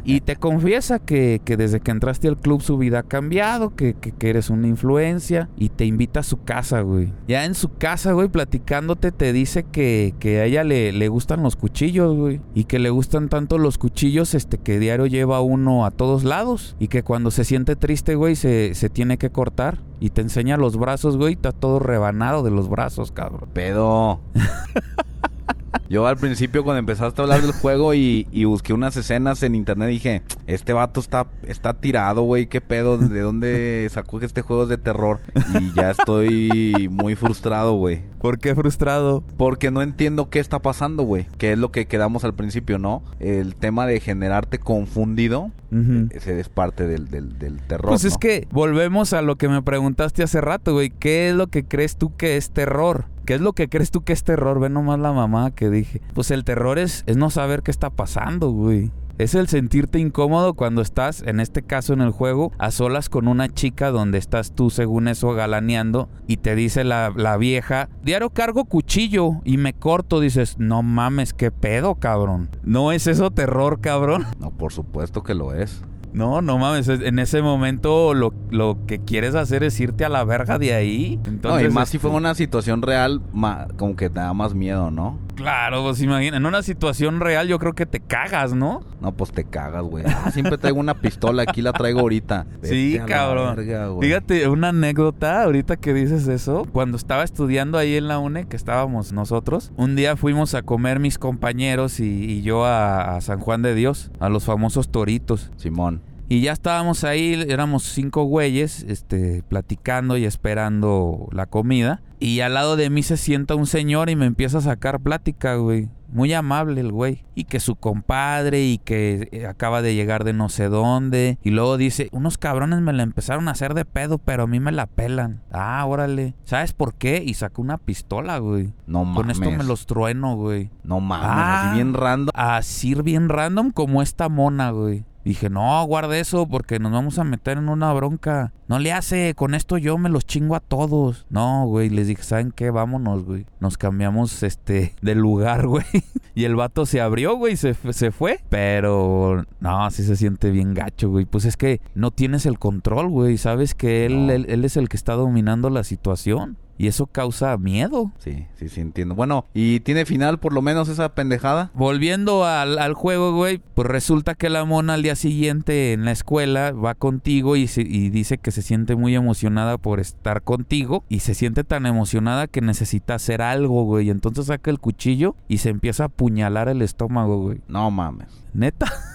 [laughs] Y te confiesa que, desde que entraste al club su vida ha cambiado, que, eres una influencia y te invita a su casa, güey. Ya en su casa, güey, platicándote, te dice que, a ella le, le, gustan los cuchillos, güey. Y que le gustan tanto los cuchillos, este, que diario lleva uno a todos lados. Y que cuando se siente triste, güey, se, se tiene que cortar. Y te enseña los brazos, güey, está todo rebanado de los brazos, cabrón. Pedo. [laughs] Yo al principio cuando empezaste a hablar del juego y, busqué unas escenas en internet dije, este vato está, está tirado, güey, qué pedo, de dónde sacó que este juego es de terror. Y ya estoy muy frustrado, güey. ¿Por qué frustrado? Porque no entiendo qué está pasando, güey. Que es lo que quedamos al principio, ¿no? El tema de generarte confundido, ese es parte del, del, terror. Pues es que volvemos a lo que me preguntaste hace rato, güey. ¿Qué es lo que crees tú que es terror? ¿Qué es lo que crees tú que es terror? Ve nomás la mamá que dije. Pues el terror es, es no saber qué está pasando, güey. Es el sentirte incómodo cuando estás, en este caso en el juego, a solas con una chica donde estás tú, según eso, galaneando y te dice la, la vieja, diario cargo cuchillo y me corto. Dices, no mames, qué pedo, cabrón. ¿No es eso terror, cabrón? No, por supuesto que lo es. No, no mames, en ese momento lo, lo, que quieres hacer es irte a la verga de ahí. Entonces, no, y más si fue una situación real, como que te da más miedo, ¿no? Claro, pues imagina, en una situación real yo creo que te cagas, ¿no? No, pues te cagas, güey. Ah, siempre traigo una pistola, aquí la traigo ahorita. [laughs] sí, cabrón. Fíjate, una anécdota, ahorita que dices eso, cuando estaba estudiando ahí en la UNE, que estábamos nosotros, un día fuimos a comer mis compañeros y, yo a San Juan de Dios, a los famosos toritos. Simón. Y ya estábamos ahí, éramos cinco güeyes, este, platicando y esperando la comida. Y al lado de mí se sienta un señor y me empieza a sacar plática, güey. Muy amable el güey. Y que su compadre y que eh, acaba de llegar de no sé dónde. Y luego dice, unos cabrones me la empezaron a hacer de pedo, pero a mí me la pelan. Ah, órale. ¿Sabes por qué? Y sacó una pistola, güey. No mames. Con esto me los trueno, güey. No mames. así bien random. Así bien random como esta mona, güey. Dije, no, guarda eso porque nos vamos a meter en una bronca. No le hace, con esto yo me los chingo a todos. No, güey, les dije, ¿saben qué? Vámonos, güey. Nos cambiamos, este, [laughs] de lugar, güey. y el vato se abrió, güey, se, se fue. Pero, no, sí se siente bien gacho, güey. Pues es que no tienes el control, güey. Sabes que él, él es el que está dominando la situación. Y eso causa miedo. Sí, sí, sí, entiendo. Bueno, ¿y tiene final por lo menos esa pendejada? Volviendo al, juego, güey, pues resulta que la mona al día siguiente en la escuela va contigo y, y dice que se siente muy emocionada por estar contigo. Y se siente tan emocionada que necesita hacer algo, güey. Entonces saca el cuchillo y se empieza a apuñalar el estómago, güey. No mames. ¿Neta? [laughs]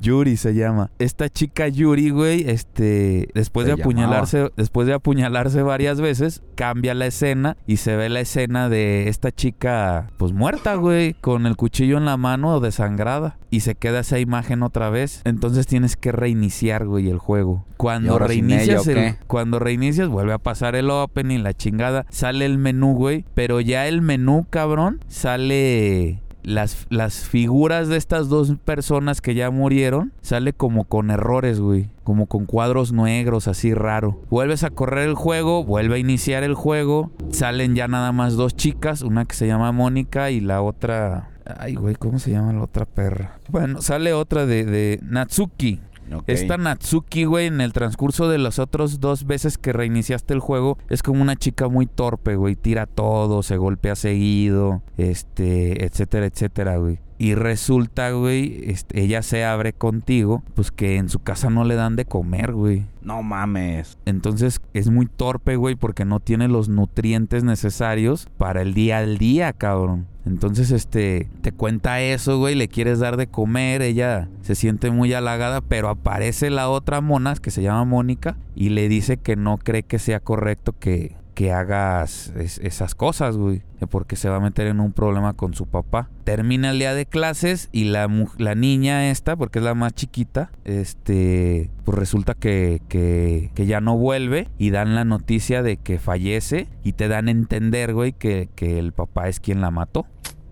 Yuri se llama. Esta chica Yuri, güey, este, después de apuñalarse, después de apuñalarse varias veces, cambia la escena y se ve la escena de esta chica, pues muerta, güey, con el cuchillo en la mano desangrada. Y se queda esa imagen otra vez. Entonces tienes que reiniciar, güey, el juego. Cuando reinicias, cuando reinicias, vuelve a pasar el open y la chingada. Sale el menú, güey. Pero ya el menú, cabrón, sale las, las figuras de estas dos personas que ya murieron sale como con errores, güey. Como con cuadros negros, así raro. Vuelves a correr el juego, vuelve a iniciar el juego. Salen ya nada más dos chicas, una que se llama Mónica y la otra... Ay, güey, ¿cómo se llama la otra perra? Bueno, sale otra de, de Natsuki. Ok. Esta Natsuki, güey, en el transcurso de las otras dos veces que reiniciaste el juego, es como una chica muy torpe, güey. Tira todo, se golpea seguido, este, etcétera, etcétera, güey. Y resulta, güey, este, ella se abre contigo, pues que en su casa no le dan de comer, güey. No mames. Entonces es muy torpe, güey, porque no tiene los nutrientes necesarios para el día al día, cabrón. Entonces, este, te cuenta eso, güey, le quieres dar de comer, ella se siente muy halagada, pero aparece la otra mona, que se llama Mónica, y le dice que no cree que sea correcto que, que hagas es- esas cosas, güey, que porque se va a meter en un problema con su papá. Termina el día de clases y la, la niña esta, porque es la más chiquita, este, pues resulta que, que, que ya no vuelve y dan la noticia de que fallece y te dan a entender, güey, que, que el papá es quien la mató.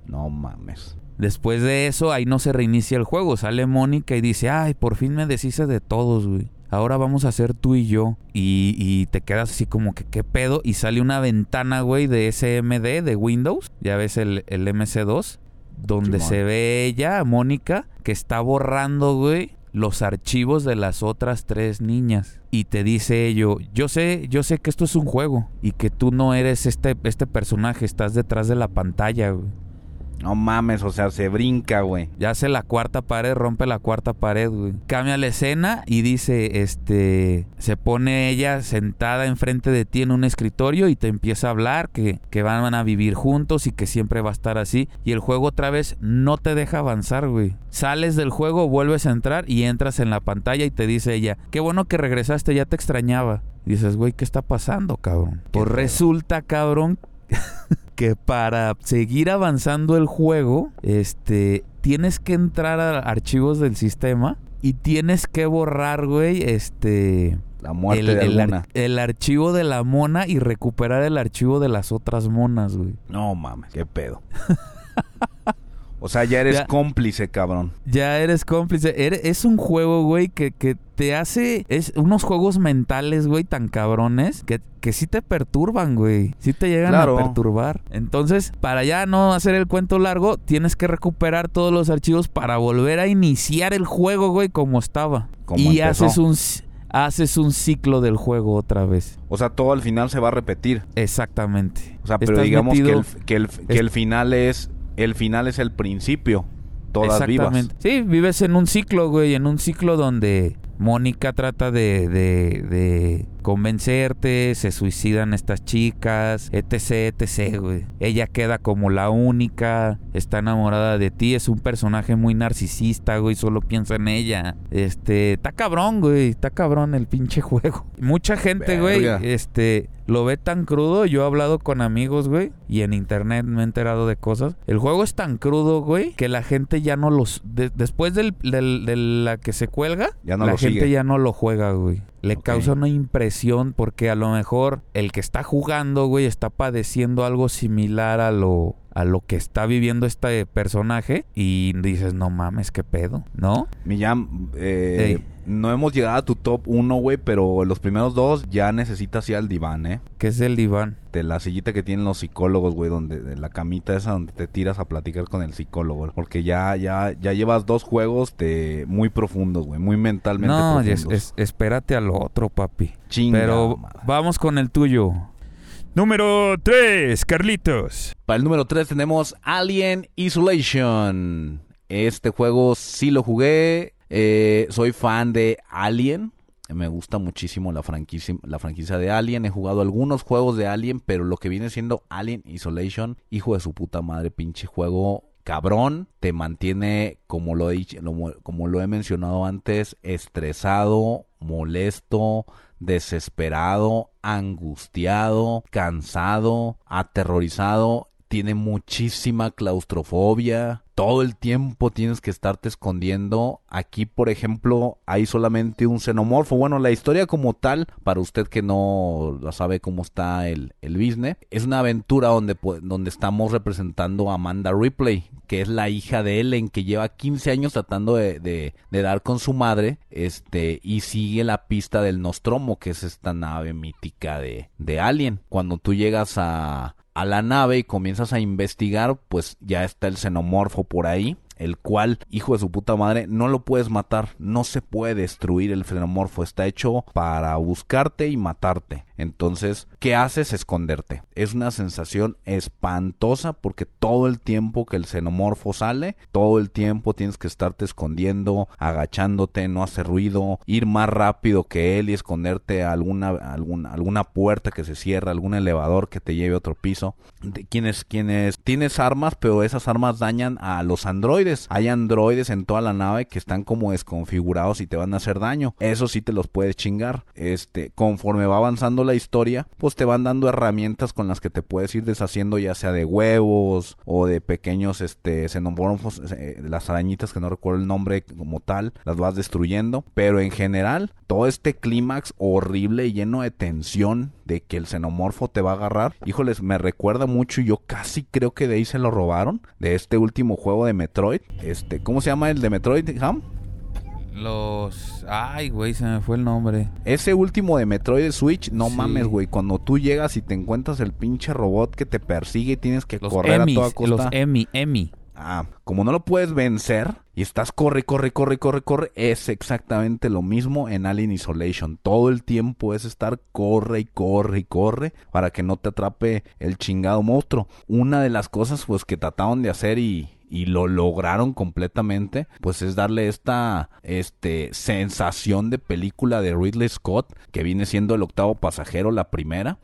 No mames. Después de eso, ahí no se reinicia el juego. Sale Mónica y dice, ay, por fin me deshice de todos, güey. Ahora vamos a ser tú y yo. Y, y te quedas así como que, ¿qué pedo? Y sale una ventana, güey, de SMD, de Windows. Ya ves el, el MC2. Donde Simón. se ve ella, Mónica, que está borrando, güey, los archivos de las otras tres niñas. Y te dice ello, yo sé, yo sé que esto es un juego. Y que tú no eres este, este personaje, estás detrás de la pantalla, güey. No mames, o sea, se brinca, güey. Ya hace la cuarta pared, rompe la cuarta pared, güey. Cambia la escena y dice, este, se pone ella sentada enfrente de ti en un escritorio y te empieza a hablar que, que van a vivir juntos y que siempre va a estar así. Y el juego otra vez no te deja avanzar, güey. Sales del juego, vuelves a entrar y entras en la pantalla y te dice ella, qué bueno que regresaste, ya te extrañaba. Y dices, güey, ¿qué está pasando, cabrón? Pues resulta, cabrón, [laughs] que para seguir avanzando el juego, este, tienes que entrar a archivos del sistema y tienes que borrar, güey, este, La muerte el, de el ar- alguna. el archivo de la mona y recuperar el archivo de las otras monas, güey. No mames, qué pedo. [laughs] o sea, ya eres Ya. cómplice, cabrón. Ya eres cómplice. Eres- es un juego, güey, que, que te hace... Es unos juegos mentales, güey, tan cabrones que, que sí te perturban, güey. Sí te llegan Claro. a perturbar. Entonces, para ya no hacer el cuento largo, tienes que recuperar todos los archivos para volver a iniciar el juego, güey, como estaba. Como y empezó. haces un... Haces un ciclo del juego otra vez. O sea, todo al final se va a repetir. Exactamente. O sea, pero Estás digamos que, el, que, el, que es- el final es el final es el principio. Todas vivas. Exactamente. Sí, vives en un ciclo, güey, en un ciclo donde Mónica trata de, de, de convencerte, se suicidan estas chicas, etc, etc, güey. Ella queda como la única, está enamorada de ti, es un personaje muy narcisista, güey, solo piensa en ella. Este, está cabrón, güey, está cabrón el pinche juego. Mucha gente, güey, este, lo ve tan crudo. Yo he hablado con amigos, güey, y en internet me he enterado de cosas. El juego es tan crudo, güey, que la gente ya no los. de- después del, del- de la que se cuelga, Ya no la lo gente ya no lo juega, güey. Le causa una impresión porque a lo mejor el que está jugando, güey, está padeciendo algo similar a lo a lo que está viviendo este personaje y dices, no mames, qué pedo, ¿no? Millán, eh, no hemos llegado a tu top 1, güey, pero los primeros dos ya necesitas ir al diván, ¿eh? ¿Qué es el diván? De la sillita que tienen los psicólogos, güey, donde de la camita esa donde te tiras a platicar con el psicólogo, porque ya ya ya llevas dos juegos de muy profundos, güey, muy mentalmente No, profundos. es- espérate a lo otro, papi. Chinga Pero madre. vamos con el tuyo. Número 3, Carlitos. Para el número 3 tenemos Alien Isolation. Este juego sí lo jugué. eh, soy fan de Alien. Me gusta muchísimo la franquicia, la franquicia de Alien. He jugado algunos juegos de Alien, pero lo que viene siendo Alien Isolation, hijo de su puta madre, pinche juego cabrón. Te mantiene, como lo he, como lo he mencionado antes, estresado, molesto, desesperado, angustiado, cansado, aterrorizado tiene muchísima claustrofobia. Todo el tiempo tienes que estarte escondiendo. Aquí, por ejemplo, hay solamente un xenomorfo. Bueno, la historia como tal, para usted que no sabe cómo está el, el business, es una aventura donde, donde estamos representando a Amanda Ripley, que es la hija de Ellen, que lleva 15 años tratando de, de, de dar con su madre, este, y sigue la pista del Nostromo, que es esta nave mítica de, de Alien. Cuando tú llegas a, a la nave y comienzas a investigar, pues ya está el xenomorfo por ahí el cual, hijo de su puta madre, no lo puedes matar, no se puede destruir el xenomorfo, está hecho para buscarte y matarte. Entonces, ¿qué haces? Esconderte. Es una sensación espantosa porque todo el tiempo que el xenomorfo sale, todo el tiempo tienes que estarte escondiendo, agachándote, no hacer ruido, ir más rápido que él y esconderte a alguna, alguna, alguna puerta que se cierra, algún elevador que te lleve a otro piso. quienes tienes armas, pero esas armas dañan a los androides. Hay androides en toda la nave que están como desconfigurados y te van a hacer daño. Eso sí te los puedes chingar. Este, conforme va avanzando la historia, pues te van dando herramientas con las que te puedes ir deshaciendo ya sea de huevos o de pequeños este xenomorfos, eh, las arañitas que no recuerdo el nombre como tal, las vas destruyendo, pero en general todo este clímax horrible lleno de tensión de que el xenomorfo te va a agarrar, híjoles, me recuerda mucho, yo casi creo que de ahí se lo robaron, de este último juego de Metroid, este, ¿cómo se llama el de Metroid, Ham? Los. Ay, güey, se me fue el nombre. Ese último de Metroid Switch, no mames, güey. Cuando tú llegas y te encuentras el pinche robot que te persigue y tienes que correr a toda costa. Los Emi, Emi. Ah, como no lo puedes vencer y estás corre, corre, corre, corre, corre, es exactamente lo mismo en Alien Isolation. Todo el tiempo es estar corre y corre y corre para que no te atrape el chingado monstruo. Una de las cosas pues que trataron de hacer y, y lo lograron completamente, pues es darle esta este sensación de película de Ridley Scott, que viene siendo el octavo pasajero la primera.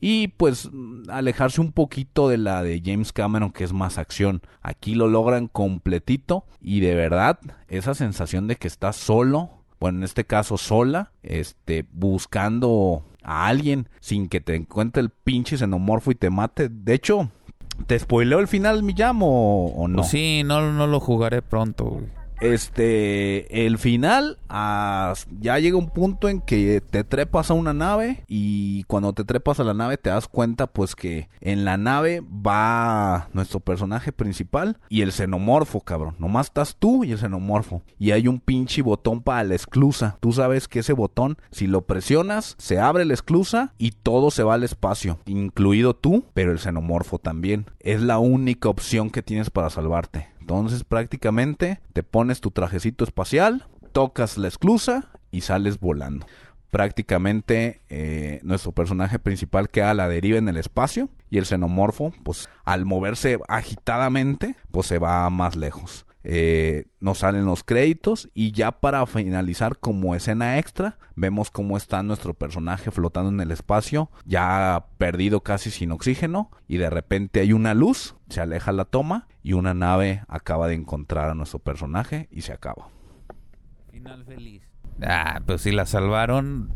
Y pues alejarse un poquito de la de James Cameron que es más acción. Aquí lo logran completito y de verdad esa sensación de que estás solo, bueno en este caso sola, este buscando a alguien sin que te encuentre el pinche xenomorfo y te mate. De hecho, ¿Te spoileo el final, mi llamo o no? Pues sí, no, no lo jugaré pronto, güey este, el final, ya llega un punto en que te trepas a una nave y cuando te trepas a la nave te das cuenta pues que en la nave va nuestro personaje principal y el xenomorfo, cabrón. Nomás estás tú y el xenomorfo. Y hay un pinche botón para la esclusa. Tú sabes que ese botón, si lo presionas, se abre la esclusa y todo se va al espacio, incluido tú, pero el xenomorfo también. Es la única opción que tienes para salvarte. Entonces prácticamente te pones tu trajecito espacial, tocas la esclusa y sales volando. Prácticamente eh, nuestro personaje principal queda a la deriva en el espacio y el xenomorfo, pues al moverse agitadamente, pues se va más lejos. Eh, nos salen los créditos y ya para finalizar como escena extra vemos cómo está nuestro personaje flotando en el espacio ya perdido casi sin oxígeno y de repente hay una luz se aleja la toma y una nave acaba de encontrar a nuestro personaje y se acaba final feliz. Ah pues si la salvaron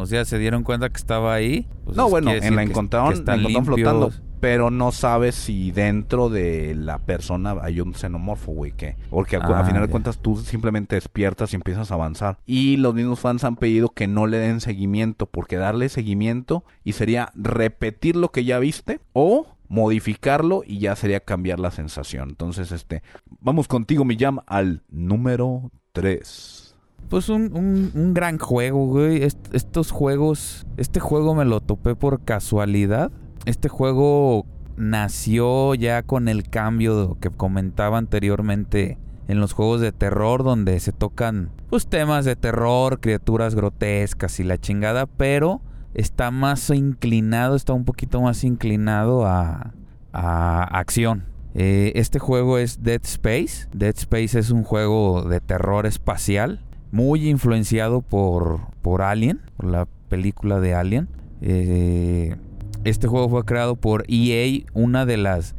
o sea se dieron cuenta que estaba ahí pues no bueno en la encontraron, la encontraron flotando pero no sabes si dentro de la persona hay un xenomorfo, güey, que porque a, ah, final de cuentas tú simplemente despiertas y empiezas a avanzar. Y los mismos fans han pedido que no le den seguimiento, porque darle seguimiento y sería repetir lo que ya viste o modificarlo y ya sería cambiar la sensación. Entonces, este, vamos contigo, Millam, al número 3. Pues un, un, gran juego, güey. estos juegos, este juego me lo topé por casualidad este juego nació ya con el cambio que comentaba anteriormente en los juegos de terror donde se tocan pues temas de terror, criaturas grotescas y la chingada, pero está más inclinado, está un poquito más inclinado a, a acción. Eh, este juego es Dead Space. Dead Space es un juego de terror espacial, muy influenciado por, por Alien, por la película de Alien. Eh, este juego fue creado por EA, una de las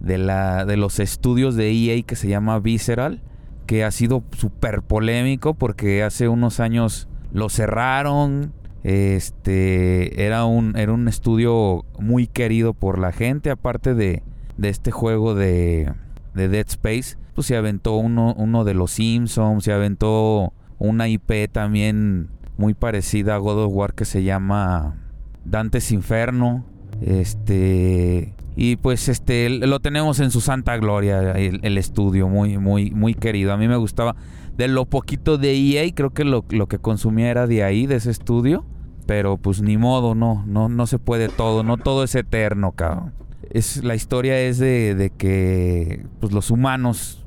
de, la, de los estudios de EA que se llama Visceral, que ha sido súper polémico porque hace unos años lo cerraron. Este era un, era un estudio muy querido por la gente, aparte de, de este juego de, de Dead Space, pues se aventó uno, uno de los Simpsons, se aventó una IP también muy parecida a God of War que se llama Dante's Inferno. Este. Y pues este lo tenemos en su santa gloria, el, estudio, muy, muy, muy querido. A mí me gustaba. De lo poquito de EA, creo que lo, lo que consumía era de ahí, de ese estudio. Pero pues ni modo, no, no, no se puede todo, no todo es eterno, cabrón. Es, la historia es de, de que pues los humanos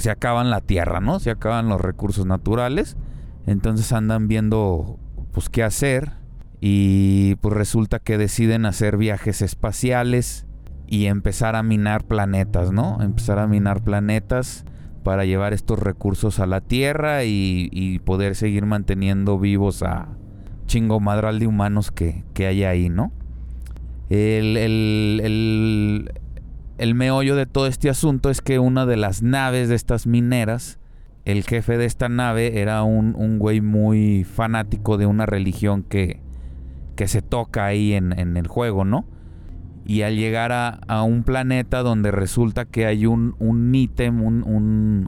se acaban la tierra, ¿no? Se acaban los recursos naturales. Entonces andan viendo pues qué hacer y pues resulta que deciden hacer viajes espaciales y empezar a minar planetas, ¿no? Empezar a minar planetas para llevar estos recursos a la Tierra y, poder seguir manteniendo vivos a chingo madral de humanos que, que hay ahí, ¿no? El, el, el meollo de todo este asunto es que una de las naves de estas mineras, el jefe de esta nave era un, un güey muy fanático de una religión que, que se toca ahí en, en el juego, ¿no? Y al llegar a, a, un planeta donde resulta que hay un, un ítem, un,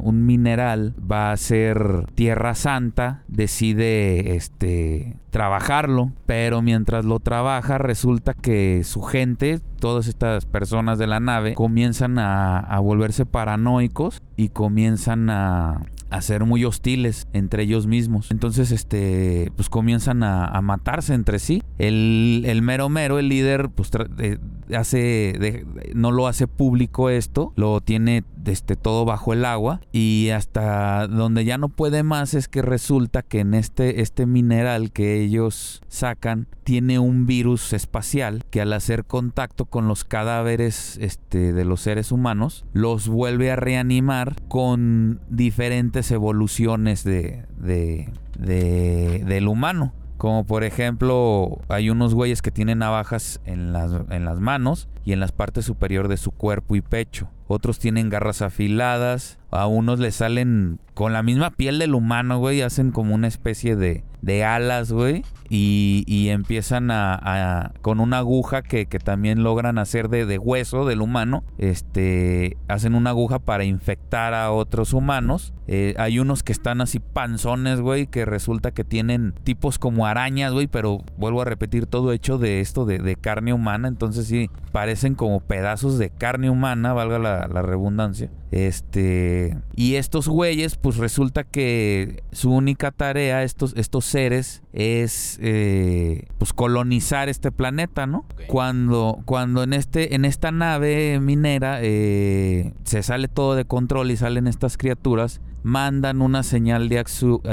un, mineral, va a ser Tierra Santa, decide este, trabajarlo, pero mientras lo trabaja resulta que su gente, todas estas personas de la nave, comienzan a, a volverse paranoicos y comienzan a, a ser muy hostiles entre ellos mismos. Entonces, este, pues comienzan a, a matarse entre sí. El, el, mero mero, el líder, pues de, hace, no lo hace público esto, lo tiene este, todo bajo el agua y hasta donde ya no puede más es que resulta que en este, este mineral que ellos sacan tiene un virus espacial que al hacer contacto con los cadáveres este, de los seres humanos los vuelve a reanimar con diferentes evoluciones de, de, de del humano. Como por ejemplo, hay unos güeyes que tienen navajas en las, en las manos y en las partes superior de su cuerpo y pecho. Otros tienen garras afiladas. A unos les salen con la misma piel del humano, güey. Hacen como una especie de, de alas, güey. Y, y, empiezan a, a, con una aguja que, que también logran hacer de, de, hueso del humano. Este, hacen una aguja para infectar a otros humanos. Eh, hay unos que están así panzones, güey, que resulta que tienen tipos como arañas, güey, pero vuelvo a repetir todo hecho de esto de, de, carne humana. Entonces sí, parecen como pedazos de carne humana, valga la, la redundancia. Este, y estos güeyes, pues resulta que su única tarea, estos, estos seres, es eh, pues colonizar este planeta, ¿no? Okay. Cuando, cuando en este, en esta nave minera eh, se sale todo de control y salen estas criaturas, mandan una señal de,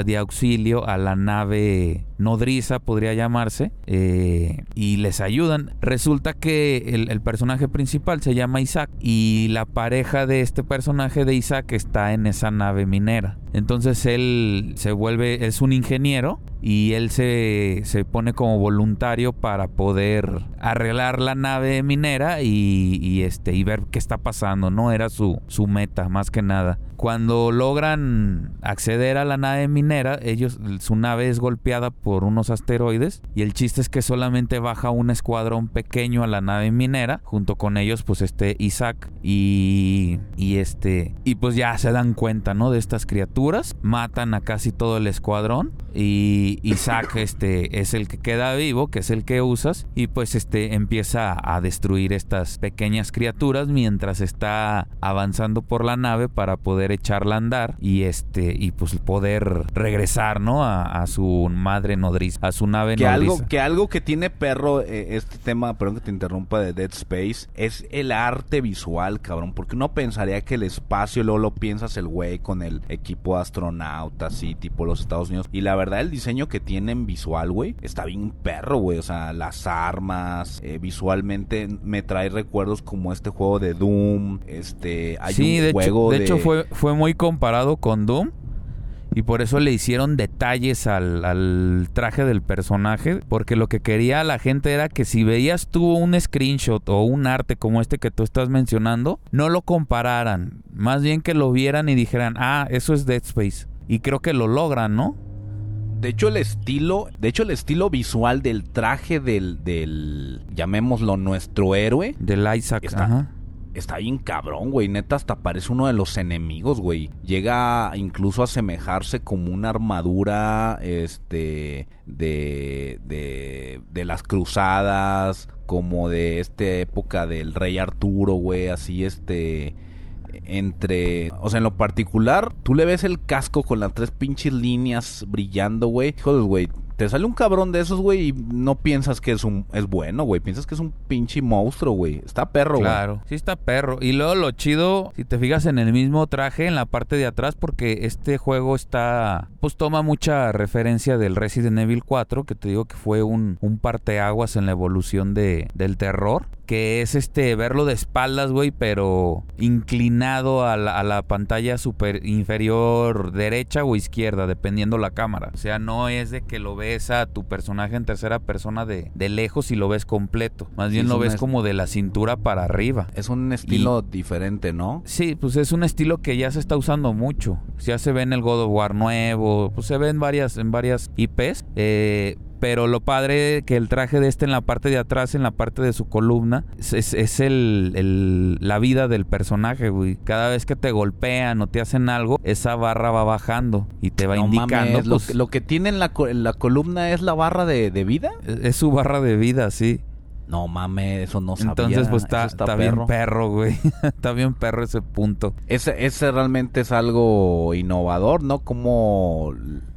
de auxilio a la nave nodriza, podría llamarse, eh, y les ayudan. Resulta que el, personaje principal se llama Isaac y la pareja de este personaje de Isaac está en esa nave minera. Entonces él se vuelve, es un ingeniero y él se, se pone como voluntario para poder arreglar la nave minera y, y, este, y ver qué está pasando, ¿no? Era su, su meta, más que nada. Cuando logran acceder a la nave minera, ellos, su nave es golpeada por unos asteroides y el chiste es que solamente baja un escuadrón pequeño a la nave minera, junto con ellos pues este Isaac y, y este, y pues ya se dan cuenta, ¿no? De estas criaturas, matan a casi todo el escuadrón y Isaac [laughs] este es el que queda vivo, que es el que usas y pues este empieza a destruir estas pequeñas criaturas mientras está avanzando por la nave para poder echarla a andar y este y pues poder regresar, ¿no? A, a su madre nodriza, a su nave que nodriza. Algo, que algo que tiene perro eh, este tema, perdón que te interrumpa de Dead Space, es el arte visual, cabrón, porque uno pensaría que el espacio luego lo piensas el güey con el equipo astronauta así tipo los Estados Unidos y la verdad el diseño que tienen visual, güey, está bien perro, güey, o sea, las armas, eh, visualmente me trae recuerdos como este juego de Doom, este, hay sí, un de juego hecho, de... de hecho fue, fue muy comparado con Doom. Y por eso le hicieron detalles al, al, traje del personaje. Porque lo que quería la gente era que si veías tú un screenshot o un arte como este que tú estás mencionando, no lo compararan. Más bien que lo vieran y dijeran, ah, eso es Dead Space. Y creo que lo logran, ¿no? De hecho, el estilo, de hecho, el estilo visual del traje del, del llamémoslo nuestro héroe. Del Isaac, está, ajá. Está bien cabrón, güey. Neta, hasta parece uno de los enemigos, güey. Llega incluso a asemejarse como una armadura, este, de, de, de las cruzadas, como de esta época del rey Arturo, güey. Así, este entre, o sea, en lo particular, tú le ves el casco con las tres pinches líneas brillando, güey. Joder, güey, te sale un cabrón de esos, güey, y no piensas que es un es bueno, güey. Piensas que es un pinche monstruo, güey. Está perro, güey. Claro, sí está perro. Y luego lo chido, si te fijas en el mismo traje en la parte de atrás, porque este juego está, pues toma mucha referencia del Resident Evil 4, que te digo que fue un, un parteaguas en la evolución de, del terror que es este verlo de espaldas, güey, pero inclinado a la, a la pantalla super inferior derecha o izquierda, dependiendo la cámara. O sea, no es de que lo ves a tu personaje en tercera persona de, de lejos y lo ves completo. Más bien lo ves es- como de la cintura para arriba. Es un estilo diferente, ¿no? Sí, pues es un estilo que ya se está usando mucho. Ya se ve en el God of War nuevo, pues se ve en varias, en varias IPs. eh, pero lo padre que el traje de este en la parte de atrás, en la parte de su columna, es, es- el, el- la vida del personaje, güey. Cada vez que te golpean o te hacen algo, esa barra va bajando y te va No indicando. mames, lo, pues, que- lo que tiene en la, en la columna es la barra de, de vida. es- es su barra de vida, sí. No mames, eso no sabía. Entonces, pues está, está bien perro, güey. [laughs] está bien perro ese punto. Ese, ese realmente es algo innovador, ¿no? Como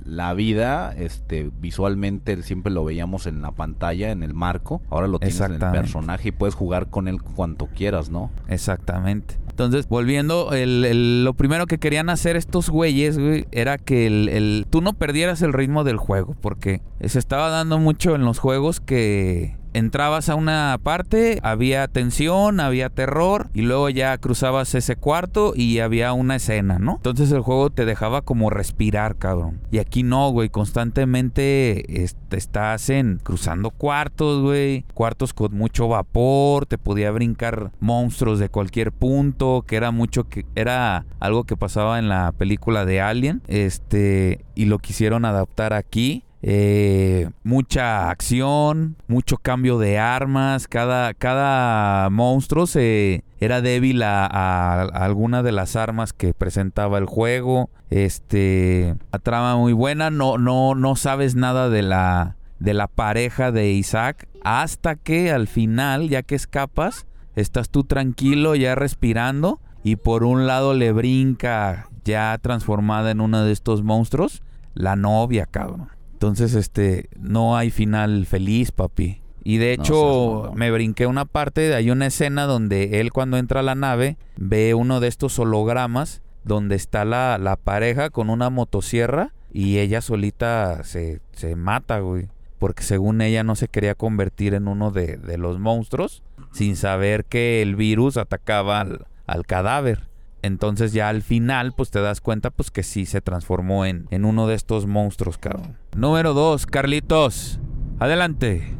la vida, este, visualmente siempre lo veíamos en la pantalla, en el marco. Ahora lo tienes en el personaje y puedes jugar con él cuanto quieras, ¿no? Exactamente. Entonces, volviendo, el- el- lo primero que querían hacer estos güeyes, güey, era que el, el- tú no perdieras el ritmo del juego, porque se estaba dando mucho en los juegos que entrabas a una parte, había tensión, había terror, y luego ya cruzabas ese cuarto y había una escena, ¿no? Entonces el juego te dejaba como respirar, cabrón. Y aquí no, güey, constantemente este, estás en cruzando cuartos, güey, cuartos con mucho vapor, te podía brincar monstruos de cualquier punto, que era mucho que era algo que pasaba en la película de Alien, este, y lo quisieron adaptar aquí. Eh, mucha acción, mucho cambio de armas, cada, cada monstruo se era débil a, alguna de las armas que presentaba el juego. Este, la trama muy buena, no, no, no sabes nada de la, de la pareja de Isaac hasta que al final, ya que escapas, estás tú tranquilo ya respirando y por un lado le brinca ya transformada en uno de estos monstruos la novia, cabrón. Entonces, este, no hay final feliz, papi. Y de No hecho, me brinqué una parte, hay una escena donde él cuando entra a la nave ve uno de estos hologramas donde está la, la pareja con una motosierra y ella solita se, se mata, güey. Porque según ella no se quería convertir en uno de, de los monstruos sin saber que el virus atacaba al, al cadáver. Entonces ya al final pues te das cuenta pues que sí se transformó en, en uno de estos monstruos, cabrón. Número 2, Carlitos. Adelante.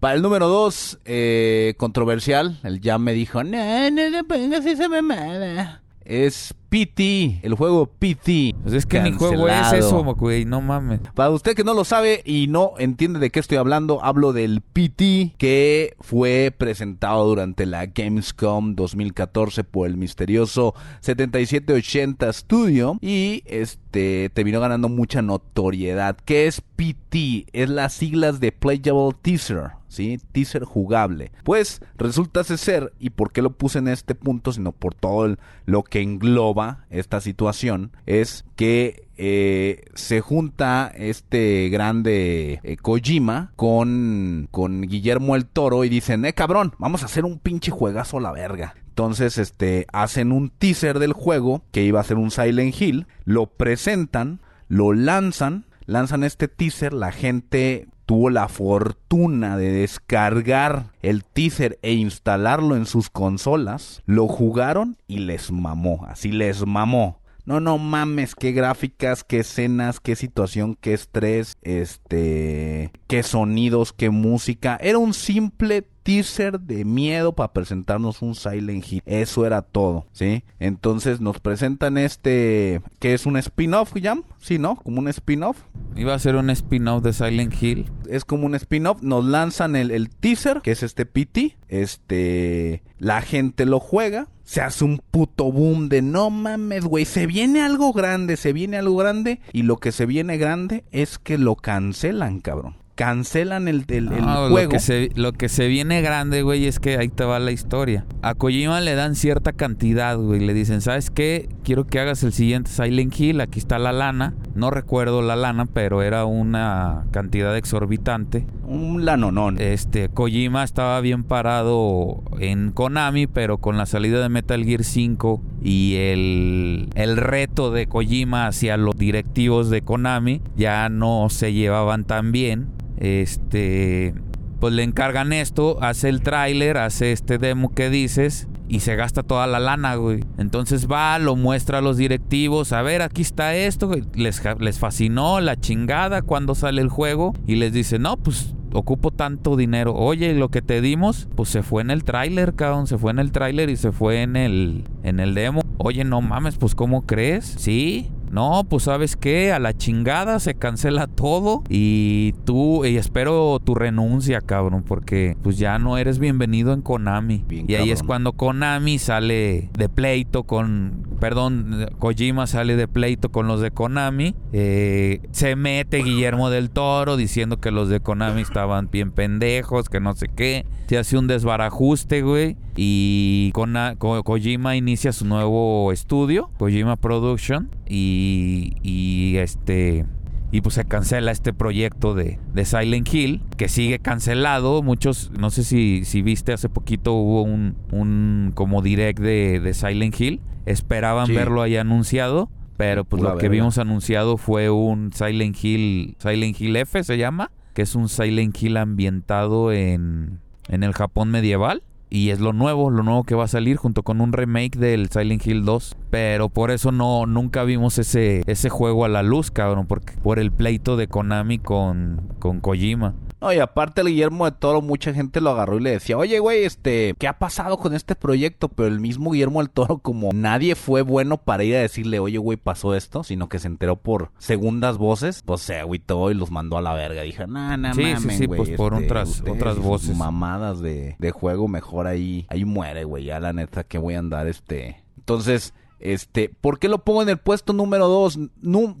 Para el número dos, eh, controversial, el ya me dijo, no, no le pongas esa mamada. Es PT, el juego PT. Pues es que ni juego es Cancelado. eso, güey, no mames. Para usted que no lo sabe y no entiende de qué estoy hablando, hablo del PT que fue presentado durante la Gamescom 2014 por el misterioso 7780 Studio y este terminó ganando mucha notoriedad. ¿Qué es PT? Es las siglas de Playable Teaser. ¿Sí? Teaser jugable. Pues resulta ser, y por qué lo puse en este punto, sino por todo lo que engloba esta situación, es que eh, se junta este grande eh, Kojima con, con Guillermo el Toro y dicen, eh cabrón, vamos a hacer un pinche juegazo a la verga. Entonces, este, hacen un teaser del juego que iba a ser un Silent Hill, lo presentan, lo lanzan, lanzan este teaser, la gente tuvo la fortuna de descargar el teaser e instalarlo en sus consolas, lo jugaron y les mamó, así les mamó. No, no mames, qué gráficas, qué escenas, qué situación, qué estrés, este, qué sonidos, qué música. Era un simple teaser de miedo para presentarnos un Silent Hill. Eso era todo, ¿sí? Entonces nos presentan este, que es un spin-off, ¿ya? Sí, ¿no? Como un spin-off Iba a ser un spin-off de Silent Hill. es como un spin-off. Nos lanzan el, el teaser, que es este PT. Este, la gente lo juega. Se hace un puto boom de no mames, güey, se viene algo grande, se viene algo grande y lo que se viene grande es que lo cancelan, cabrón cancelan el, el, juego. Lo que, se, lo que se viene grande, güey, es que ahí te va la historia. A Kojima le dan cierta cantidad, güey. Le dicen, ¿sabes qué? Quiero que hagas el siguiente Silent Hill. Aquí está la lana. No recuerdo la lana, pero era una cantidad exorbitante. Un lanonón. Este, Kojima estaba bien parado en Konami, pero con la salida de Metal Gear 5 y el, el reto de Kojima hacia los directivos de Konami ya no se llevaban tan bien este, pues le encargan esto, hace el tráiler, hace este demo que dices y se gasta toda la lana, güey. Entonces va, lo muestra a los directivos, a ver, aquí está esto, les, les fascinó la chingada cuando sale el juego y les dice, no, pues ocupo tanto dinero. Oye, lo que te dimos, pues se fue en el tráiler, cabrón, se fue en el tráiler y se fue en el, en el demo. Oye, no mames, pues ¿cómo crees? Sí, no, pues sabes qué, a la chingada se cancela todo y tú, y espero tu renuncia, cabrón, porque pues ya no eres bienvenido en Konami. y ahí es cuando Konami sale de pleito con, perdón, Kojima sale de pleito con los de Konami. Eh, se mete Guillermo del Toro diciendo que los de Konami estaban bien pendejos, que no sé qué. Se hace un desbarajuste, güey. Y Kojima inicia su nuevo estudio, Kojima Production. Y, y este y pues se cancela este proyecto de, de, Silent Hill, que sigue cancelado. Muchos, no sé si, si viste, hace poquito hubo un, un como direct de, de Silent Hill. Esperaban verlo ahí anunciado, pero pues lo que vimos anunciado fue un Silent Hill, Silent Hill F se llama, que es un Silent Hill ambientado en, en el Japón medieval. Y es lo nuevo, lo nuevo que va a salir junto con un remake del Silent Hill 2. Pero por eso no, nunca vimos ese, ese juego a la luz, cabrón. Porque, por el pleito de Konami con, con Kojima. No, y aparte el Guillermo de Toro, mucha gente lo agarró y le decía, oye, güey, este, ¿qué ha pasado con este proyecto? Pero el mismo Guillermo del Toro, como nadie fue bueno para ir a decirle, oye, güey, pasó esto, sino que se enteró por segundas voces, pues se agüitó y los mandó a la verga. Dije, nah, nah, sí, sí, sí, pues por este, otras, otras voces. Mamadas de, de juego, mejor ahí, ahí muere, güey, ya la neta que voy a andar, este. Entonces, este, ¿por qué lo pongo en el puesto número dos?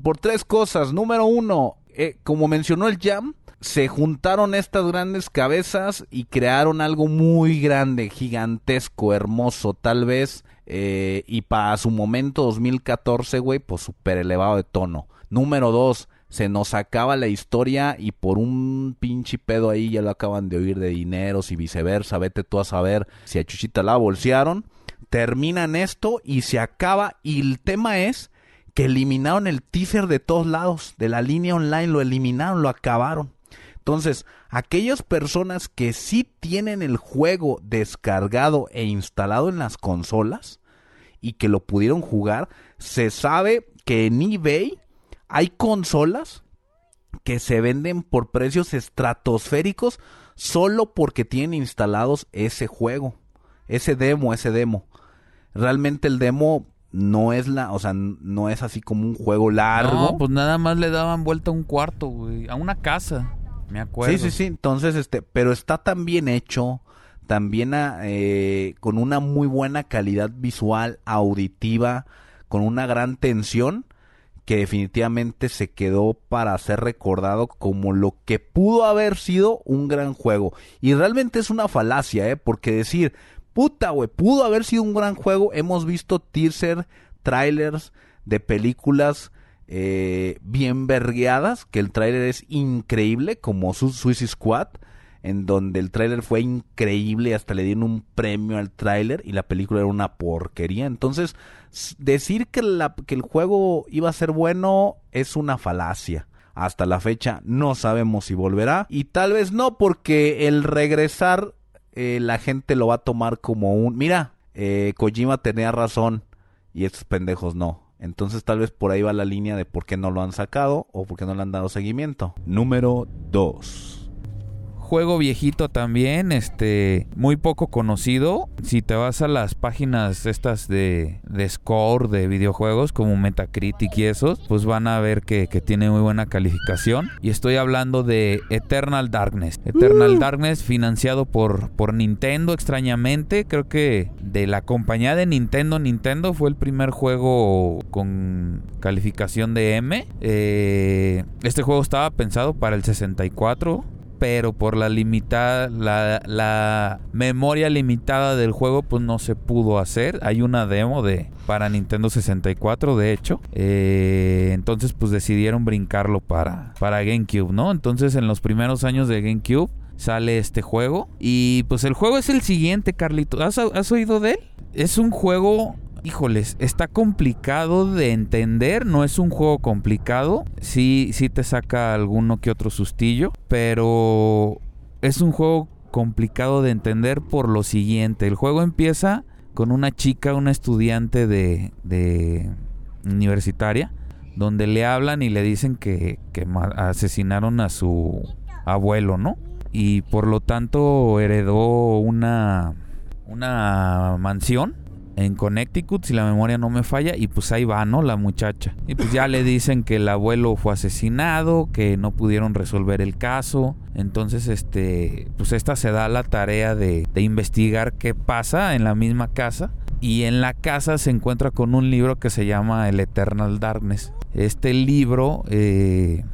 por tres cosas. Número uno, eh, como mencionó el Jam, se juntaron estas grandes cabezas y crearon algo muy grande, gigantesco, hermoso, tal vez, eh, y para su momento 2014, güey, pues súper elevado de tono. Número dos, se nos acaba la historia y por un pinche pedo ahí ya lo acaban de oír de dineros y viceversa, vete tú a saber si a Chuchita la bolsearon. Terminan esto y se acaba y el tema es que eliminaron el teaser de todos lados, de la línea online, lo eliminaron, lo acabaron. Entonces, aquellas personas que sí tienen el juego descargado e instalado en las consolas y que lo pudieron jugar, se sabe que en eBay hay consolas que se venden por precios estratosféricos solo porque tienen instalados ese juego, ese demo, ese demo. Realmente el demo no es la, o sea, no es así como un juego largo. Pues nada más le daban vuelta a un cuarto, güey, a una casa. Me acuerdo. Sí, sí, sí. Entonces, este, pero está tan bien hecho, también ah, eh, con una muy buena calidad visual, auditiva, con una gran tensión, que definitivamente se quedó para ser recordado como lo que pudo haber sido un gran juego. Y realmente es una falacia, ¿eh? Porque decir, puta, güey, pudo haber sido un gran juego. Hemos visto teaser, trailers de películas eh, bien vergueadas, que el tráiler es increíble, como su Suicide Squad, en donde el tráiler fue increíble, hasta le dieron un premio al tráiler y la película era una porquería. Entonces, decir que, la, que el juego iba a ser bueno es una falacia. Hasta la fecha no sabemos si volverá y tal vez no porque el regresar eh, la gente lo va a tomar como un... Mira, eh, Kojima tenía razón y estos pendejos no. Entonces tal vez por ahí va la línea de por qué no lo han sacado o por qué no le han dado seguimiento. Número 2. Juego viejito también, este, muy poco conocido. Si te vas a las páginas estas de, de score de videojuegos como Metacritic y esos, pues van a ver que, que tiene muy buena calificación. Y estoy hablando de Eternal Darkness. Eternal Darkness financiado por, por Nintendo extrañamente. Creo que de la compañía de Nintendo, Nintendo fue el primer juego con calificación de M. Eh, este juego estaba pensado para el 64 pero por la limitada, la, memoria limitada del juego, pues no se pudo hacer. Hay una demo de para Nintendo 64, de hecho. Eh, entonces, pues decidieron brincarlo para, para GameCube, ¿no? Entonces, en los primeros años de GameCube sale este juego. Y pues el juego es el siguiente, Carlito. ¿Has, has oído de él? Es un juego híjoles, está complicado de entender, no es un juego complicado, sí, sí te saca alguno que otro sustillo, pero es un juego complicado de entender por lo siguiente, el juego empieza con una chica, una estudiante de, universitaria, donde le hablan y le dicen que, asesinaron a su abuelo, ¿no? Y por lo tanto heredó una mansión en Connecticut, si la memoria no me falla, y pues ahí va, ¿no? La muchacha. Y pues ya le dicen que el abuelo fue asesinado, que no pudieron resolver el caso. Entonces, este, pues esta se da la tarea de, investigar qué pasa en la misma casa. Y en la casa se encuentra con un libro que se llama El Eternal Darkness. Este libro eh,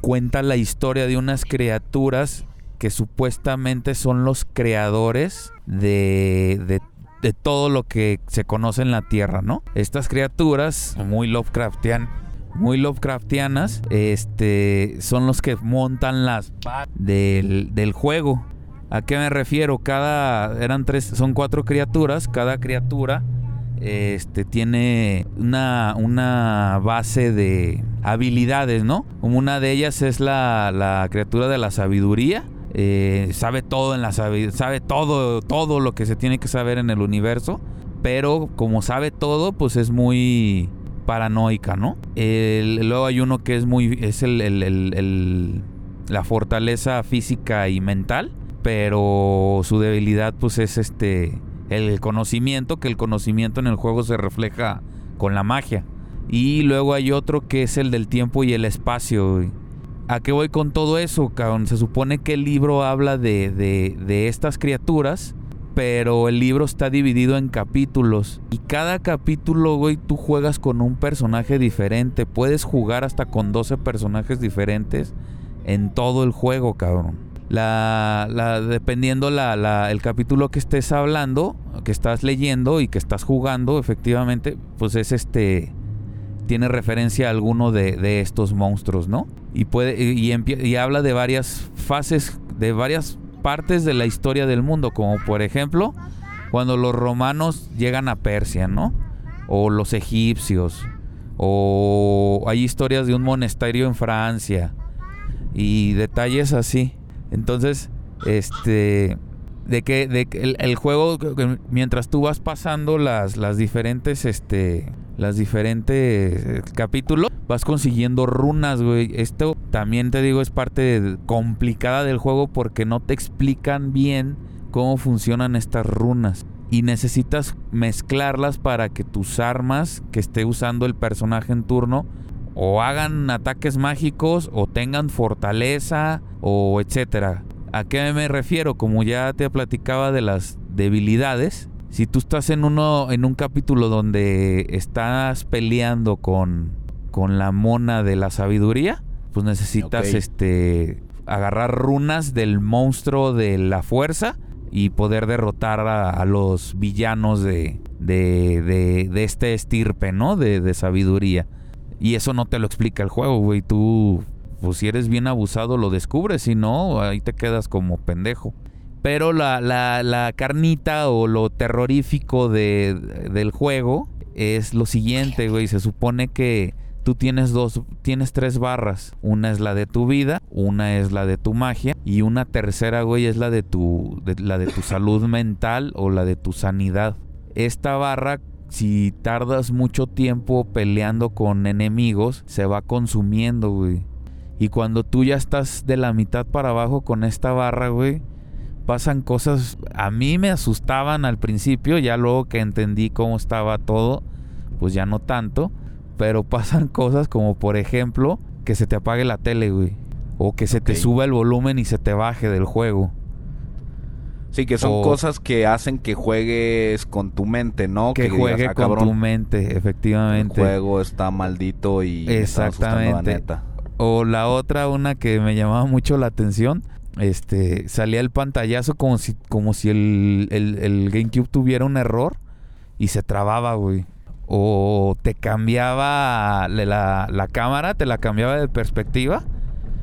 cuenta la historia de unas criaturas que supuestamente son los creadores de, de de todo lo que se conoce en la Tierra, ¿no? Estas criaturas muy Lovecraftian, muy Lovecraftianas, este, son los que montan las del, del juego. ¿A qué me refiero? Cada eran tres, son cuatro criaturas, cada criatura este tiene una, una base de habilidades, ¿no? Una de ellas es la, la criatura de la sabiduría eh, sabe todo en la sabe todo, todo lo que se tiene que saber en el universo, pero como sabe todo, pues es muy paranoica, ¿no? luego hay uno que es muy, es el, la fortaleza física y mental, pero su debilidad pues es este, el conocimiento, que el conocimiento en el juego se refleja con la magia. Y luego hay otro que es el del tiempo y el espacio. ¿A qué voy con todo eso, cabrón? Se supone que el libro habla de, de, estas criaturas, pero el libro está dividido en capítulos. Y cada capítulo, güey, tú juegas con un personaje diferente. Puedes jugar hasta con 12 personajes diferentes en todo el juego, cabrón. La, la, dependiendo la, la, el capítulo que estés hablando, que estás leyendo y que estás jugando, efectivamente, pues es este tiene referencia a alguno de, estos monstruos, ¿no? Y, puede, y, habla de varias fases, de varias partes de la historia del mundo, como por ejemplo cuando los romanos llegan a Persia, ¿no? O los egipcios, o hay historias de un monasterio en Francia y detalles así. Entonces, este de que, de el, el, juego mientras tú vas pasando las, las diferentes este las diferentes eh, capítulos, vas consiguiendo runas, güey. Esto también te digo es parte complicada del juego porque no te explican bien cómo funcionan estas runas. Y necesitas mezclarlas para que tus armas que esté usando el personaje en turno o hagan ataques mágicos o tengan fortaleza o etcétera. ¿A qué me refiero? Como ya te platicaba de las debilidades, si tú estás en uno en un capítulo donde estás peleando con con la mona de la sabiduría, pues necesitas este agarrar runas del monstruo de la fuerza y poder derrotar a, los villanos de, de, de, este estirpe, ¿no? De, de sabiduría. Y eso no te lo explica el juego, güey. Tú, pues si eres bien abusado, lo descubres. Si no, ahí te quedas como pendejo. Pero la, la, carnita o lo terrorífico de, del juego es lo siguiente, güey. Se supone que tú tienes dos, tienes tres barras. Una es la de tu vida, una es la de tu magia y una tercera, güey, es la de tu, la de tu [laughs] salud mental o la de tu sanidad. Esta barra, si tardas mucho tiempo peleando con enemigos, se va consumiendo, güey. Y cuando tú ya estás de la mitad para abajo con esta barra, güey, pasan cosas. A mí me asustaban al principio, ya luego que entendí cómo estaba todo, pues ya no tanto. Pero [laughs] pasan cosas como, por ejemplo, que se te apague la tele, güey. O que se te suba el volumen y se te baje del juego. Sí, que son O- cosas que hacen que juegues con tu mente, ¿no? Que digas, juegue "Ah, con cabrón, tu mente, El efectivamente. juego está maldito y está asustando la Exactamente. neta. O la otra, una que me llamaba mucho la atención, este, salía el pantallazo como si, como si el, el- GameCube tuviera un error y se trababa, güey. O te cambiaba la, la- la cámara, te la cambiaba de perspectiva.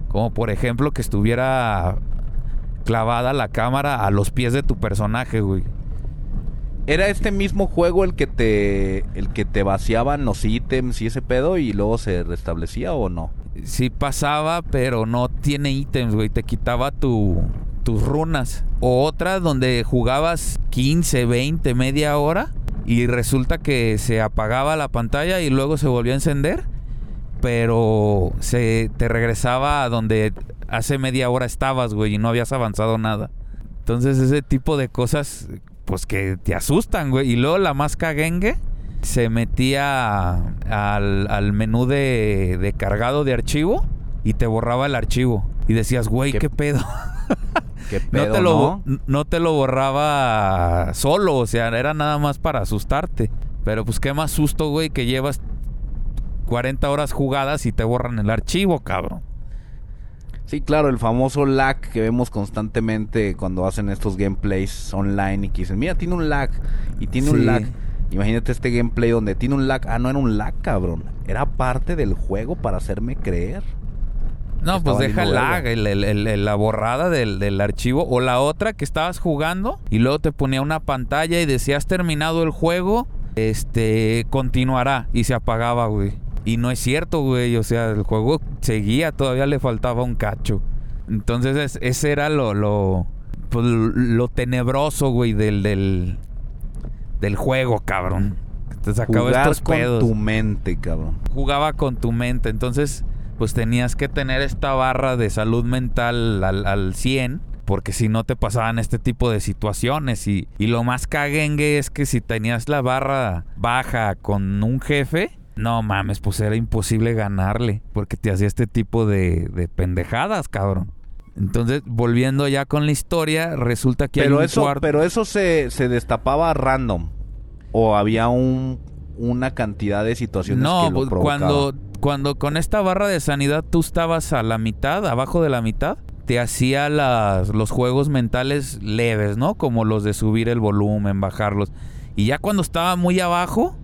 Como por ejemplo que estuviera clavada la cámara a los pies de tu personaje, güey. ¿Era este mismo juego el que te el que te vaciaban los ítems y ese pedo y luego se restablecía o no? Sí pasaba, pero no tiene ítems, güey. Te quitaba tu, tus runas. O otra donde jugabas 15, 20, media hora. Y resulta que se apagaba la pantalla y luego se volvió a encender. Pero se te regresaba a donde hace media hora estabas, güey, y no habías avanzado nada. Entonces ese tipo de cosas, pues que te asustan, güey. Y luego la más caguengue se metía al, al menú de, de cargado de archivo y te borraba el archivo. Y decías, güey, ¿Qué ¿qué, pedo? [laughs] ¿Qué No pedo, te, lo, no? no te lo borraba solo, o sea, era nada más para asustarte. Pero pues qué más susto, güey, que llevas 40 horas jugadas y te borran el archivo, cabrón. Sí, claro, el famoso lag que vemos constantemente cuando hacen esestos gameplays online y que dicen, mira, tiene un lag y tiene Sí. un lag. Imagínate este gameplay donde tiene un lag. Ah, no era un lag, cabrón. Era parte del juego para hacerme creer. No, pues deja el lag, el- el- la borrada del, del archivo. O la otra que estabas jugando y luego te ponía una pantalla y decía, has terminado el juego, este, continuará. Y se apagaba, güey. Y no es cierto, güey. O sea, el juego seguía, todavía le faltaba un cacho. Entonces, es- ese era lo, lo, pues, lo tenebroso, güey, del, del, del juego, cabrón. Te sacaba Jugar estos con pedos tu mente, cabrón. jugaba con tu mente. Entonces, pues tenías que tener esta barra de salud mental al, al 100. Porque si no te pasaban este tipo de situaciones. Y, y lo más caguengue es que si tenías la barra baja con un jefe. No mames, pues era imposible ganarle. Porque te hacía este tipo de, de pendejadas, cabrón. Entonces, volviendo ya con la historia, resulta que hay Pero un eso, cuarto- pero eso se, se destapaba random. O había un, una cantidad de situaciones No, que lo pues, cuando, cuando con esta barra de sanidad tú estabas a la mitad, abajo de la mitad, te hacía las, los juegos mentales leves, ¿no? Como los de subir el volumen, bajarlos. Y ya cuando estaba muy abajo,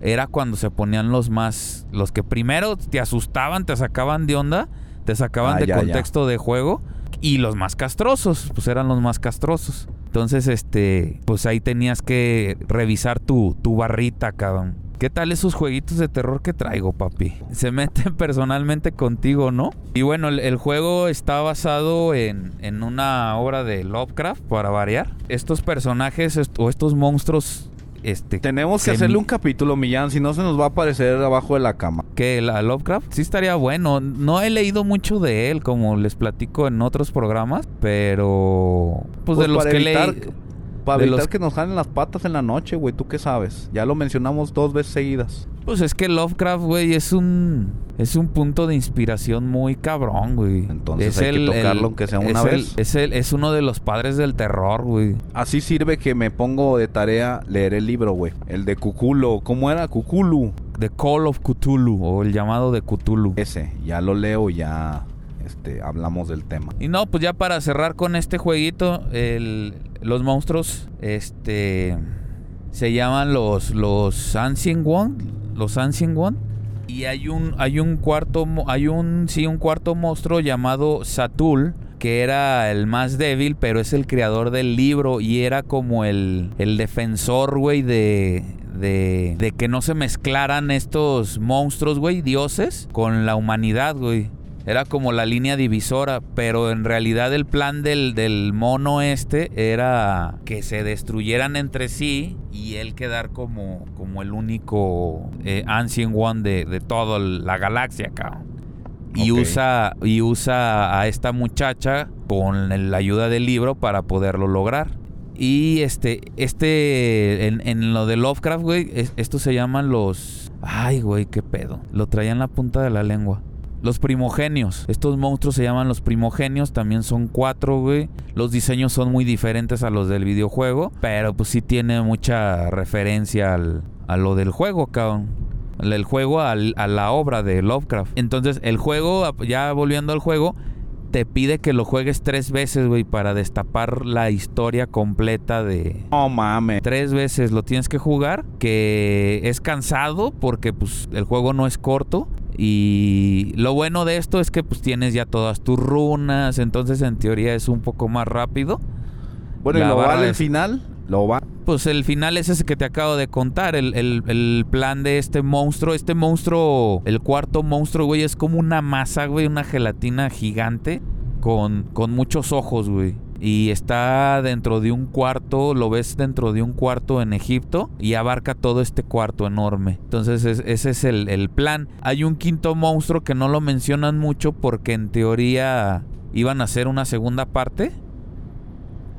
era cuando se ponían los más, los que primero te asustaban, te sacaban de onda, te sacaban Ah, de ya, ya. contexto de juego. Y los más castrosos, pues eran los más castrosos. Entonces, este, pues ahí tenías que revisar tu, tu barrita, cabrón. ¿Qué tal esos jueguitos de terror que traigo, papi? Se meten [laughs] personalmente contigo, ¿no? Y bueno, el, el juego está basado en, en una obra de Lovecraft, para variar. Estos personajes est- o estos monstruos, este... Tenemos que hacerle un capítulo, Millán, si no se nos va a aparecer abajo de la cama. que la Lovecraft sí estaría bueno. No he leído mucho de él, como les platico en otros programas, pero pues, de los que leí, Para evitar los- que nos jalen las patas en la noche, güey. ¿Tú qué sabes? Ya lo mencionamos dos veces seguidas. pues es que Lovecraft, güey, es un es un punto de inspiración muy cabrón, güey. Entonces es hay que tocarlo aunque sea una es el- vez. es el- es uno de los padres del terror, güey. Así sirve que me pongo de tarea leer el libro, güey. El de Cuculo. ¿Cómo era? Cuculu. The Call of Cthulhu o el llamado de Cthulhu. Ese. Ya lo leo ya este, hablamos del tema. Y no, pues ya para cerrar con este jueguito, los monstruos, este, se llaman los los Ancient One, los Ancient One. Y hay un hay un cuarto hay un sí un cuarto monstruo llamado Satul que era el más débil, pero es el creador del libro y era como el, el defensor, güey, de, de, de que no se mezclaran estos monstruos, güey, dioses, con la humanidad, güey. Era como la línea divisora, pero en realidad el plan del, del mono este era que se destruyeran entre sí y él quedar como, como el único eh, Ancient One de, de toda la galaxia, cabrón. y usa y usa a esta muchacha con la ayuda del libro para poderlo lograr. Y este, este, en, en lo de Lovecraft, güey, es- estos se llaman los... Ay, güey, qué pedo. Lo traía en la punta de la lengua. Los primogenios. Estos monstruos se llaman los primogenios. También son cuatro, güey. Los diseños son muy diferentes a los del videojuego. Pero pues sí tiene mucha referencia al, a lo del juego, cabrón. El juego al- a la obra de Lovecraft. Entonces, el juego, ya volviendo al juego, te pide que lo juegues tres veces, güey, para destapar la historia completa de, No mames. tres veces lo tienes que jugar, que es cansado porque pues el juego no es corto y lo bueno de esto es que pues tienes ya todas tus runas, entonces en teoría es un poco más rápido. Bueno, ¿y lo vale el final? ¿Lo va? Pues el final es ese que te acabo de contar, el, el- el plan de este monstruo, este monstruo, el cuarto monstruo, güey, es como una masa, güey, una gelatina gigante con, con muchos ojos, güey. Y está dentro de un cuarto, lo ves dentro de un cuarto en Egipto y abarca todo este cuarto enorme. Entonces es- ese es el, el plan. Hay un quinto monstruo que no lo mencionan mucho porque en teoría iban a hacer una segunda parte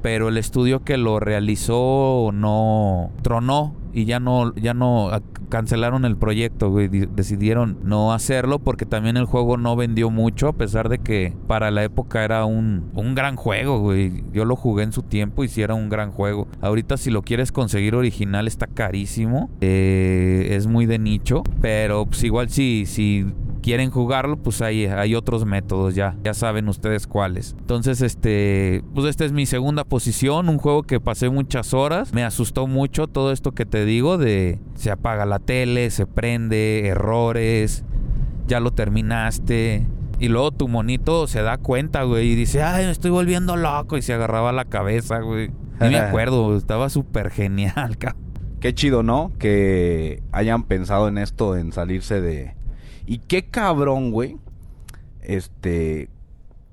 pero el estudio que lo realizó no tronó y ya no ya no cancelaron el proyecto, güey, Di- decidieron no hacerlo porque también el juego no vendió mucho a pesar de que para la época era un, un gran juego, güey. Yo lo jugué en su tiempo y sí era un gran juego. Ahorita si lo quieres conseguir original está carísimo, eh, es muy de nicho, pero pues igual si si quieren jugarlo, pues hay, hay otros métodos ya. Ya saben ustedes cuáles. Entonces, este, pues esta es mi segunda posición. Un juego que pasé muchas horas. Me asustó mucho todo esto que te digo de se apaga la tele, se prende, errores, ya lo terminaste. Y luego tu monito se da cuenta, güey, y dice, ay, me estoy volviendo loco. Y se agarraba la cabeza, güey. Ni me [laughs] acuerdo, estaba súper genial, [laughs] cabrón. Qué chido, ¿no? Que hayan pensado en esto, en salirse de... Y qué cabrón, güey. Este...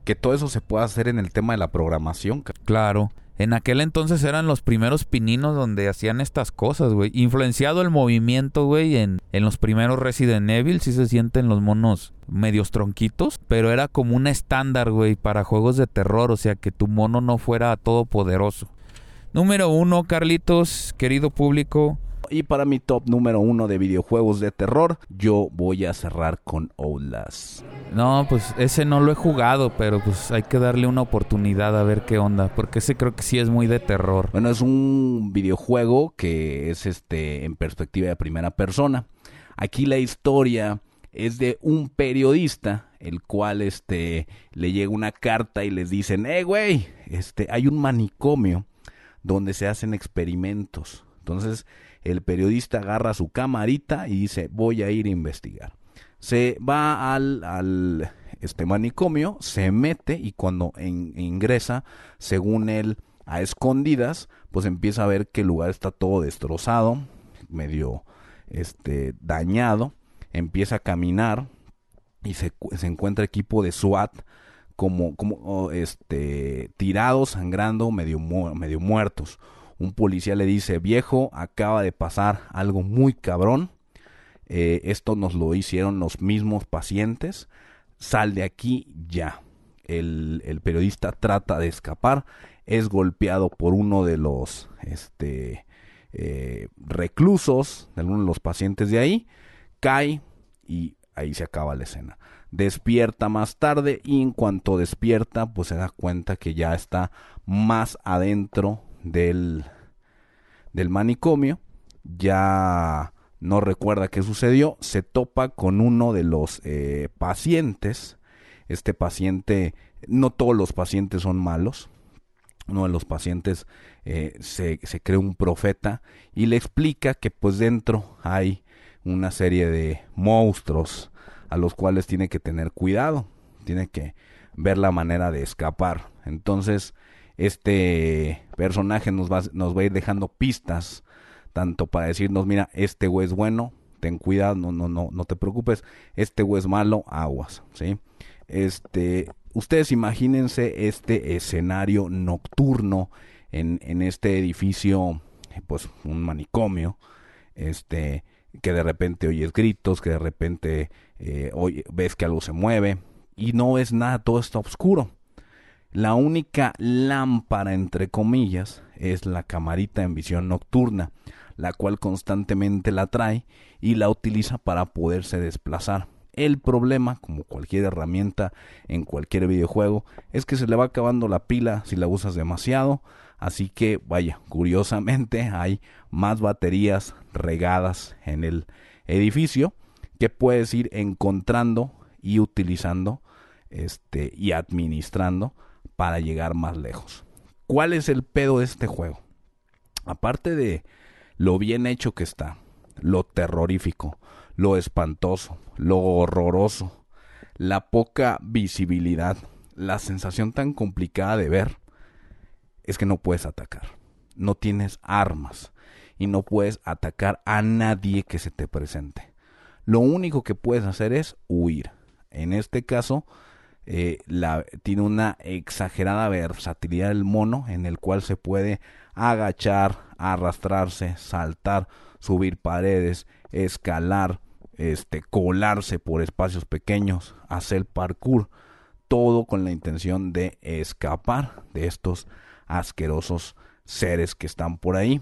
Que todo eso se pueda hacer en el tema de la programación. Claro. En aquel entonces eran los primeros pininos donde hacían estas cosas, güey. Influenciado el movimiento, güey, en, en los primeros Resident Evil. Sí se sienten los monos medios tronquitos. Pero era como un estándar, güey, para juegos de terror. O sea, que tu mono no fuera todopoderoso. Número uno, Carlitos, querido público. Y para mi top número uno de videojuegos de terror, yo voy a cerrar con Outlast. No, pues ese no lo he jugado, pero pues hay que darle una oportunidad a ver qué onda. Porque ese creo que sí es muy de terror. Bueno, es un videojuego que es este en perspectiva de primera persona. Aquí la historia es de un periodista, el cual este le llega una carta y les dicen, "Eh, güey, este hay un manicomio donde se hacen experimentos." Entonces, el periodista agarra su camarita y dice, "Voy a ir a investigar." Se va al, al este manicomio, se mete y cuando ingresa, según él, a escondidas, pues empieza a ver que el lugar está todo destrozado, medio este dañado, empieza a caminar y se, se encuentra equipo de SWAT como, este tirados, sangrando, medio muertos. Un policía le dice, viejo, acaba de pasar algo muy cabrón. Eh, esto nos lo hicieron los mismos pacientes. Sal de aquí ya. El, periodista trata de escapar. Es golpeado por uno de los este, eh, reclusos, de uno de los pacientes de ahí. Cae y ahí se acaba la escena. Despierta más tarde y en cuanto despierta, pues se da cuenta que ya está más adentro del, del manicomio. Ya no recuerda qué sucedió. Se topa con uno de los eh, pacientes. Este paciente, no todos los pacientes son malos. Uno de los pacientes eh, se, se cree un profeta y le explica que pues dentro hay una serie de monstruos a los cuales tiene que tener cuidado. Tiene que ver la manera de escapar. Entonces, este personaje nos va, nos va a ir dejando pistas, tanto para decirnos, mira, este güey es bueno, ten cuidado, no, no, no, no te preocupes, este güey es malo, aguas, ¿sí? Este, ustedes imagínense este escenario nocturno en, en este edificio, pues un manicomio, este, que de repente oyes gritos, que de repente eh, ves que algo se mueve, y no ves nada, todo está oscuro. La única lámpara, entre comillas, es la camarita en visión nocturna, la cual constantemente la trae y la utiliza para poderse desplazar. El problema, como cualquier herramienta en cualquier videojuego, es que se le va acabando la pila si la usas demasiado. Así que, vaya, curiosamente hay más baterías regadas en el edificio que puedes ir encontrando y utilizando este, y administrando para llegar más lejos. ¿Cuál es el pedo de este juego? Aparte de lo bien hecho que está, lo terrorífico, lo espantoso, lo horroroso, la poca visibilidad, la sensación tan complicada de ver, es que no puedes atacar. No tienes armas y no puedes atacar a nadie que se te presente. Lo único que puedes hacer es huir. En este caso, eh, la, tiene una exagerada versatilidad del mono en el cual se puede agachar, arrastrarse, saltar, subir paredes, escalar, este, colarse por espacios pequeños, hacer parkour, todo con la intención de escapar de estos asquerosos seres que están por ahí,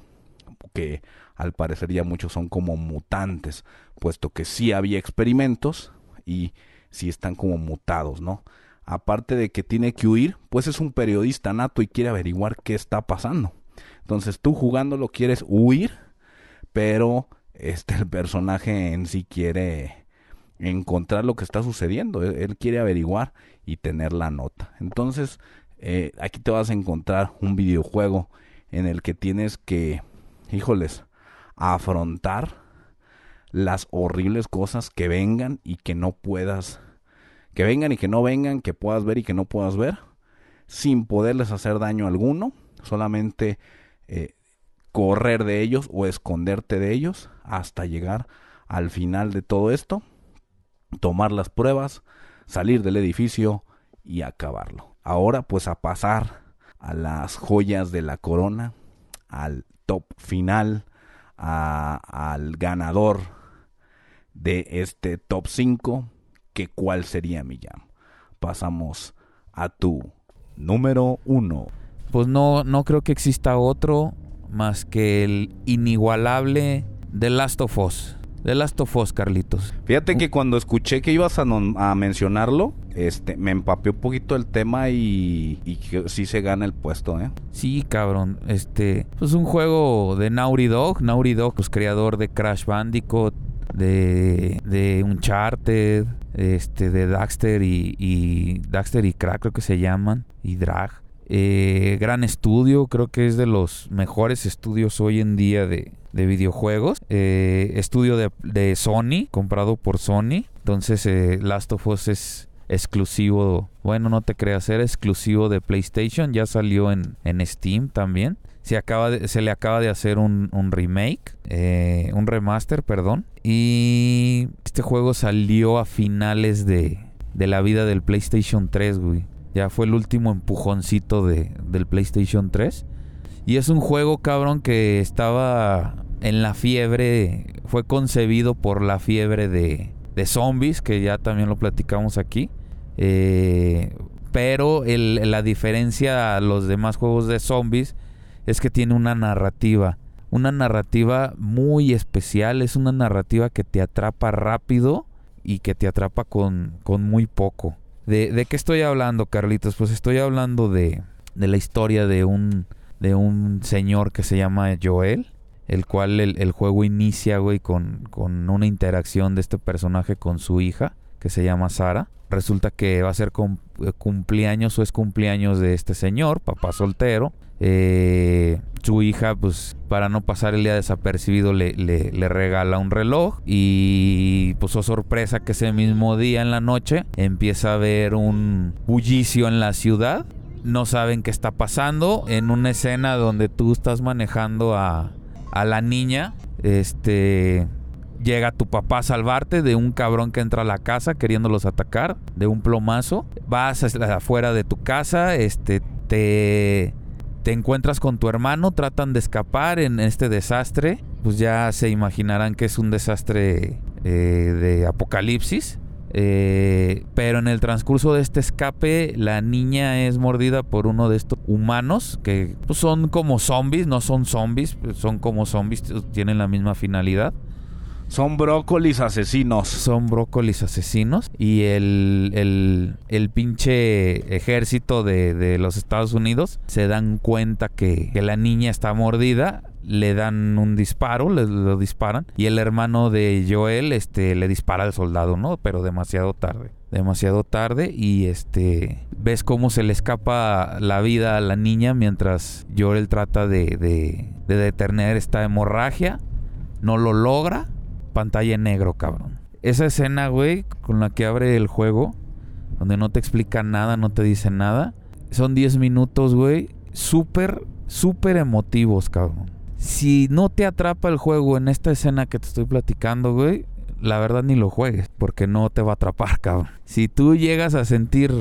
que al parecer ya muchos son como mutantes, puesto que sí había experimentos y sí están como mutados, ¿no? Aparte de que tiene que huir, pues es un periodista nato y quiere averiguar qué está pasando. Entonces tú jugándolo quieres huir, pero este el personaje en sí quiere encontrar lo que está sucediendo, él, quiere averiguar y tener la nota. Entonces, eh, aquí te vas a encontrar un videojuego en el que tienes que, híjoles, afrontar las horribles cosas que vengan y que no puedas, que vengan y que no vengan, que puedas ver y que no puedas ver, sin poderles hacer daño alguno, solamente eh, correr de ellos o esconderte de ellos hasta llegar al final de todo esto, tomar las pruebas, salir del edificio y acabarlo. Ahora pues a pasar a las joyas de la corona, al top final, al ganador de este top 5, que cuál sería mi jam. Pasamos a tu número 1. Pues no, no creo que exista otro más que el inigualable The Last of Us. The Last of Us, Carlitos. Fíjate que cuando escuché que ibas a, mencionarlo, este, me empapé un poquito el tema y, y que sí se gana el puesto, ¿eh? Sí, cabrón. Este, pues un juego de Naughty Dog. Naughty Dog, pues creador de Crash Bandicoot, de, de Uncharted, este, de Daxter y, Daxter y Crack creo que se llaman, y Drag. Eh, gran estudio, creo que es de los mejores estudios hoy en día de, videojuegos. Eh, estudio de, Sony, comprado por Sony. Entonces eh, Last of Us es exclusivo, bueno, no te creas, era exclusivo de PlayStation, ya salió en, en Steam también. Se, acaba se le acaba de hacer un, remake, un remaster, perdón. Y este juego salió a finales de, de la vida del PlayStation 3, güey. Ya fue el último empujoncito de, del PlayStation 3. Y es un juego, cabrón, que estaba en la fiebre. Fue concebido por la fiebre de, de zombies, que ya también lo platicamos aquí. Eh, pero la diferencia a los demás juegos de zombies es que tiene una narrativa. Una narrativa muy especial. Es una narrativa que te atrapa rápido y que te atrapa con, con muy poco. ¿De, qué estoy hablando, Carlitos? Pues estoy hablando de, de la historia de un, de un señor que se llama Joel, el cual el, juego inicia, güey, con, con, una interacción de este personaje con su hija, que se llama Sara. Resulta que va a ser eh, cumpleaños o es cumpleaños de este señor, papá soltero. Eh, su hija, pues para no pasar el día desapercibido, le, le, regala un reloj y pues oh sorpresa que ese mismo día en la noche empieza a haber un bullicio en la ciudad. No saben qué está pasando en una escena donde tú estás manejando a, a la niña. Este llega tu papá a salvarte de un cabrón que entra a la casa queriéndolos atacar, de un plomazo. Vas afuera de tu casa, este te te encuentras con tu hermano, tratan de escapar en este desastre, pues ya se imaginarán que es un desastre eh, de apocalipsis. Eh, pero en el transcurso de este escape, la niña es mordida por uno de estos humanos que pues, son como zombies, no son zombies, son como zombies, tienen la misma finalidad. Son brócolis asesinos. Son brócolis asesinos. Y el, el, el pinche ejército de, de, los Estados Unidos se dan cuenta que, que la niña está mordida le dan un disparo, le lo disparan y el hermano de Joel este le dispara al soldado, ¿no? Pero demasiado tarde, demasiado tarde y este ves cómo se le escapa la vida a la niña mientras Joel trata de, de, de detener esta hemorragia, no lo logra, pantalla negro, cabrón. Esa escena, güey, con la que abre el juego, donde no te explica nada, no te dice nada, son 10 minutos, güey, súper, súper emotivos, cabrón si no te atrapa el juego en esta escena que te estoy platicando, güey, la verdad ni lo juegues, porque no te va a atrapar, [laughs] cabrón. Si tú llegas a sentir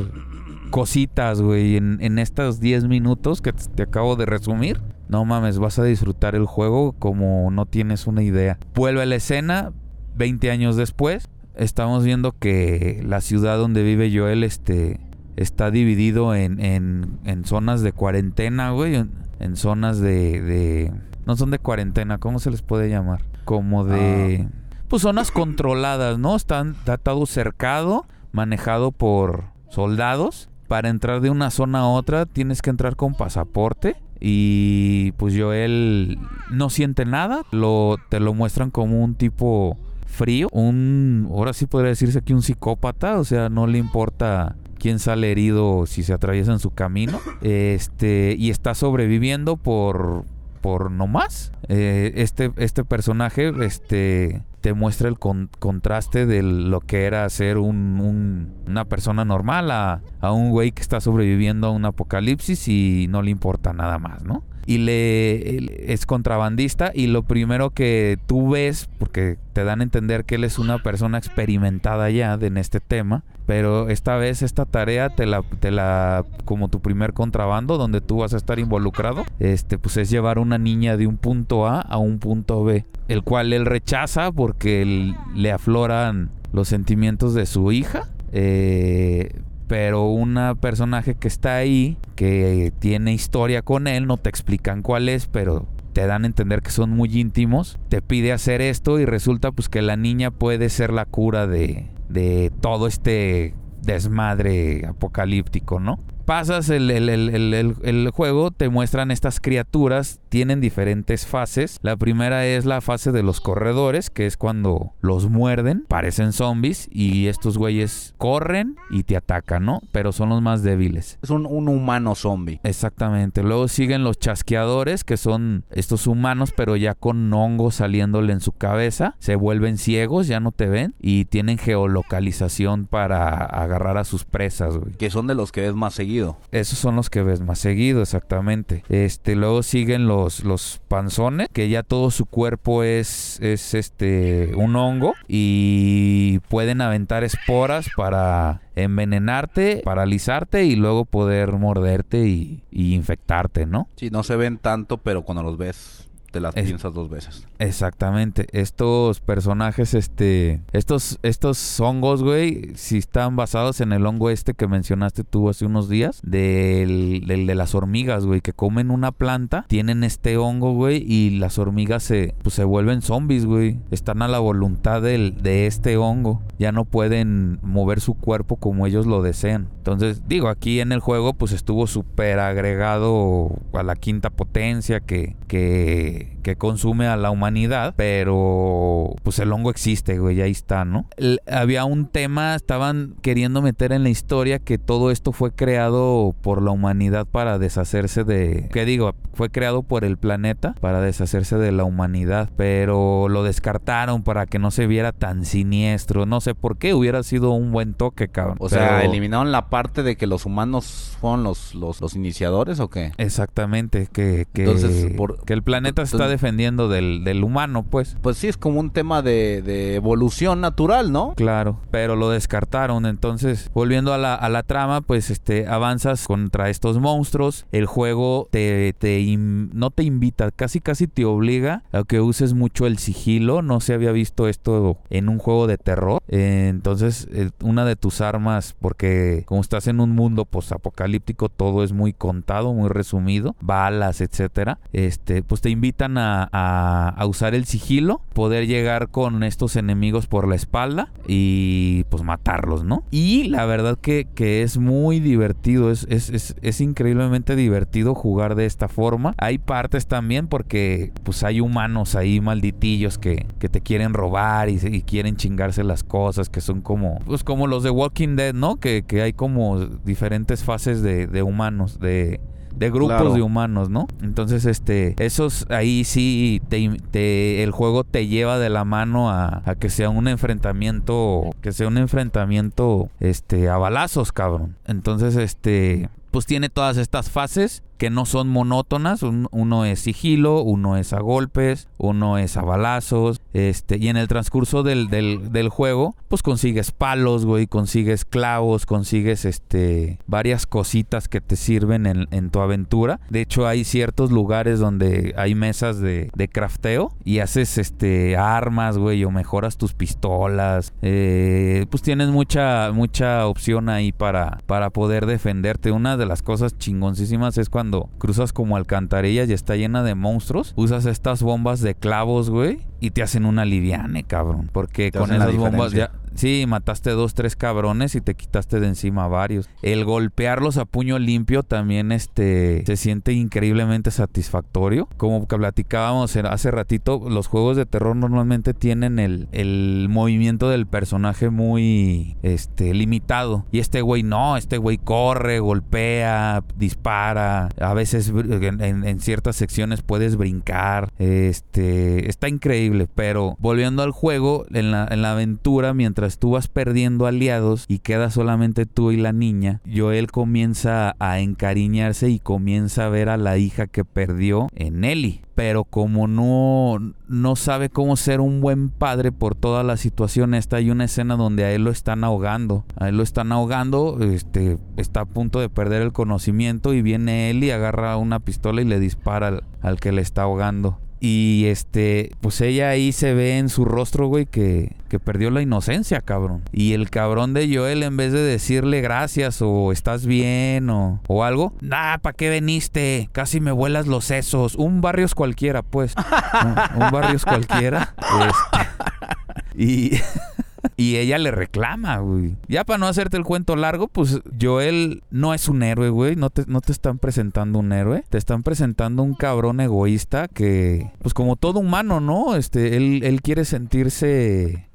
cositas, güey, en, en estos 10 minutos que te acabo de resumir, no mames, vas a disfrutar el juego como no tienes una idea. Vuelve a la escena, 20 años después, estamos viendo que la ciudad donde vive Joel, este, está dividido en, en, en zonas de cuarentena, güey, en, en zonas de, de no son de cuarentena, ¿cómo se les puede llamar? Como de... Pues zonas controladas, ¿no? Están está todo cercado, manejado por soldados. Para entrar de una zona a otra tienes que entrar con pasaporte. Y pues Joel no siente nada. Lo, te lo muestran como un tipo frío. Un, ahora sí podría decirse que un psicópata. O sea, no le importa quién sale herido si se atraviesa en su camino. Este, y está sobreviviendo por, por no más. Eh, este, este personaje este, te muestra el con, contraste de lo que era ser un, un, una persona normal a, a un güey que está sobreviviendo a un apocalipsis y no le importa nada más, ¿no? Y le es contrabandista y lo primero que tú ves porque te dan a entender que él es una persona experimentada ya en este tema pero esta vez esta tarea te la, te la como tu primer contrabando donde tú vas a estar involucrado este pues es llevar una niña de un punto A a un punto B el cual él rechaza porque él, le afloran los sentimientos de su hija eh, pero un personaje que está ahí, que tiene historia con él, no te explican cuál es, pero te dan a entender que son muy íntimos, te pide hacer esto y resulta pues que la niña puede ser la cura de, de todo este desmadre apocalíptico, ¿no? Pasas el, el, el, el, juego, te muestran estas criaturas, tienen diferentes fases. La primera es la fase de los corredores, que es cuando los muerden, parecen zombies y estos güeyes corren y te atacan, ¿no? Pero son los más débiles. Es un, un humano zombie. Exactamente. Luego siguen los chasqueadores, que son estos humanos, pero ya con hongos saliéndole en su cabeza. Se vuelven ciegos, ya no te ven y tienen geolocalización para agarrar a sus presas, güey. Que son de los que ves más seguido. Esos son los que ves más seguido, exactamente. Este, luego siguen los, los panzones, que ya todo su cuerpo es, es este un hongo y pueden aventar esporas para envenenarte, paralizarte y luego poder morderte y, y infectarte, ¿no? Sí, no se ven tanto, pero cuando los ves te las es, piensas dos veces. Exactamente. Estos personajes, este, estos, estos hongos, güey, si están basados en el hongo este que mencionaste tú hace unos días, del, del de las hormigas, güey, que comen una planta, tienen este hongo, güey, y las hormigas se, pues, se vuelven zombies, güey. Están a la voluntad del, de este hongo. Ya no pueden mover su cuerpo como ellos lo desean. Entonces, digo, aquí en el juego, pues estuvo súper agregado a la quinta potencia que, que que, consume a la humanidad, pero pues el hongo existe, güey, ahí está, ¿no? El, había un tema, estaban queriendo meter en la historia que todo esto fue creado por la humanidad para deshacerse de, ¿qué digo? Fue creado por el planeta para deshacerse de la humanidad, pero lo descartaron para que no se viera tan siniestro, no sé por qué, hubiera sido un buen toque, cabrón. O sea, eliminaron la parte de que los humanos fueron los, los, los iniciadores o qué? Exactamente, que, que, Entonces, por... que el planeta está defendiendo del, del humano, pues. Pues sí, es como un tema de, de evolución natural, ¿no? Claro, pero lo descartaron. Entonces, volviendo a la, a la trama, pues este avanzas contra estos monstruos. El juego te, te no te invita, casi casi te obliga a que uses mucho el sigilo. No se había visto esto en un juego de terror. Eh, entonces, eh, una de tus armas, porque como estás en un mundo posapocalíptico, todo es muy contado, muy resumido, balas, etcétera. Este, pues te a, usar el sigilo, poder llegar con estos enemigos por la espalda y pues matarlos, ¿no? Y la verdad que, que es muy divertido, es, es, es, es increíblemente divertido jugar de esta forma. Hay partes también porque pues hay humanos ahí malditillos que, que te quieren robar y, y quieren chingarse las cosas, que son como, pues como los de Walking Dead, ¿no? Que, que hay como diferentes fases de, de humanos, de de grupos Claro. de humanos, ¿no? Entonces, este, esos ahí sí te, te- el juego te lleva de la mano a, a que sea un enfrentamiento, que sea un enfrentamiento, este, a balazos, cabrón. Entonces, este, pues tiene todas estas fases que no son monótonas. Un- uno es sigilo, uno es a golpes, uno es a balazos. Este, y en el transcurso del, del, juego, pues consigues palos, güey, consigues clavos, consigues este varias cositas que te sirven en, en tu aventura. De hecho, hay ciertos lugares donde hay mesas de, de crafteo y haces este armas, güey, o mejoras tus pistolas. Eh, pues tienes mucha, mucha opción ahí para, para poder defenderte. Una de las cosas chingoncísimas es cuando cruzas como alcantarillas y está llena de monstruos. Usas estas bombas de clavos, güey, y te hacen una liviane, cabrón. Porque Te con esas bombas ya. Sí, mataste dos, tres cabrones y te quitaste de encima varios. El golpearlos a puño limpio también este se siente increíblemente satisfactorio. Como que platicábamos hace ratito, los juegos de terror normalmente tienen el, el movimiento del personaje muy este limitado. Y este güey no, este güey corre, golpea, dispara. A veces en- en ciertas secciones puedes brincar. Este está increíble. Pero volviendo al juego, en la, en la aventura, mientras tú vas perdiendo aliados y queda solamente tú y la niña, Joel comienza a encariñarse y comienza a ver a la hija que perdió en Ellie. Pero como no, no sabe cómo ser un buen padre por toda la situación esta, hay una escena donde a él lo están ahogando. A él lo están ahogando, este, está a punto de perder el conocimiento y viene él y agarra una pistola y le dispara al, al que le está ahogando. Y este, pues ella ahí se ve en su rostro, güey, que, que perdió la inocencia, cabrón. Y el cabrón de Joel, en vez de decirle gracias o estás bien o, o algo, nah, ¿para qué veniste? Casi me vuelas los sesos. Un barrios cualquiera, pues. [laughs] un, un barrios cualquiera. Este, y. [laughs] [laughs] Y ella le reclama, güey. Ya para no hacerte el cuento largo, pues Joel no es un héroe, güey. No te, no te están presentando un héroe. Te están presentando un cabrón egoísta que, pues como todo humano, ¿no? Este, él, él quiere sentirse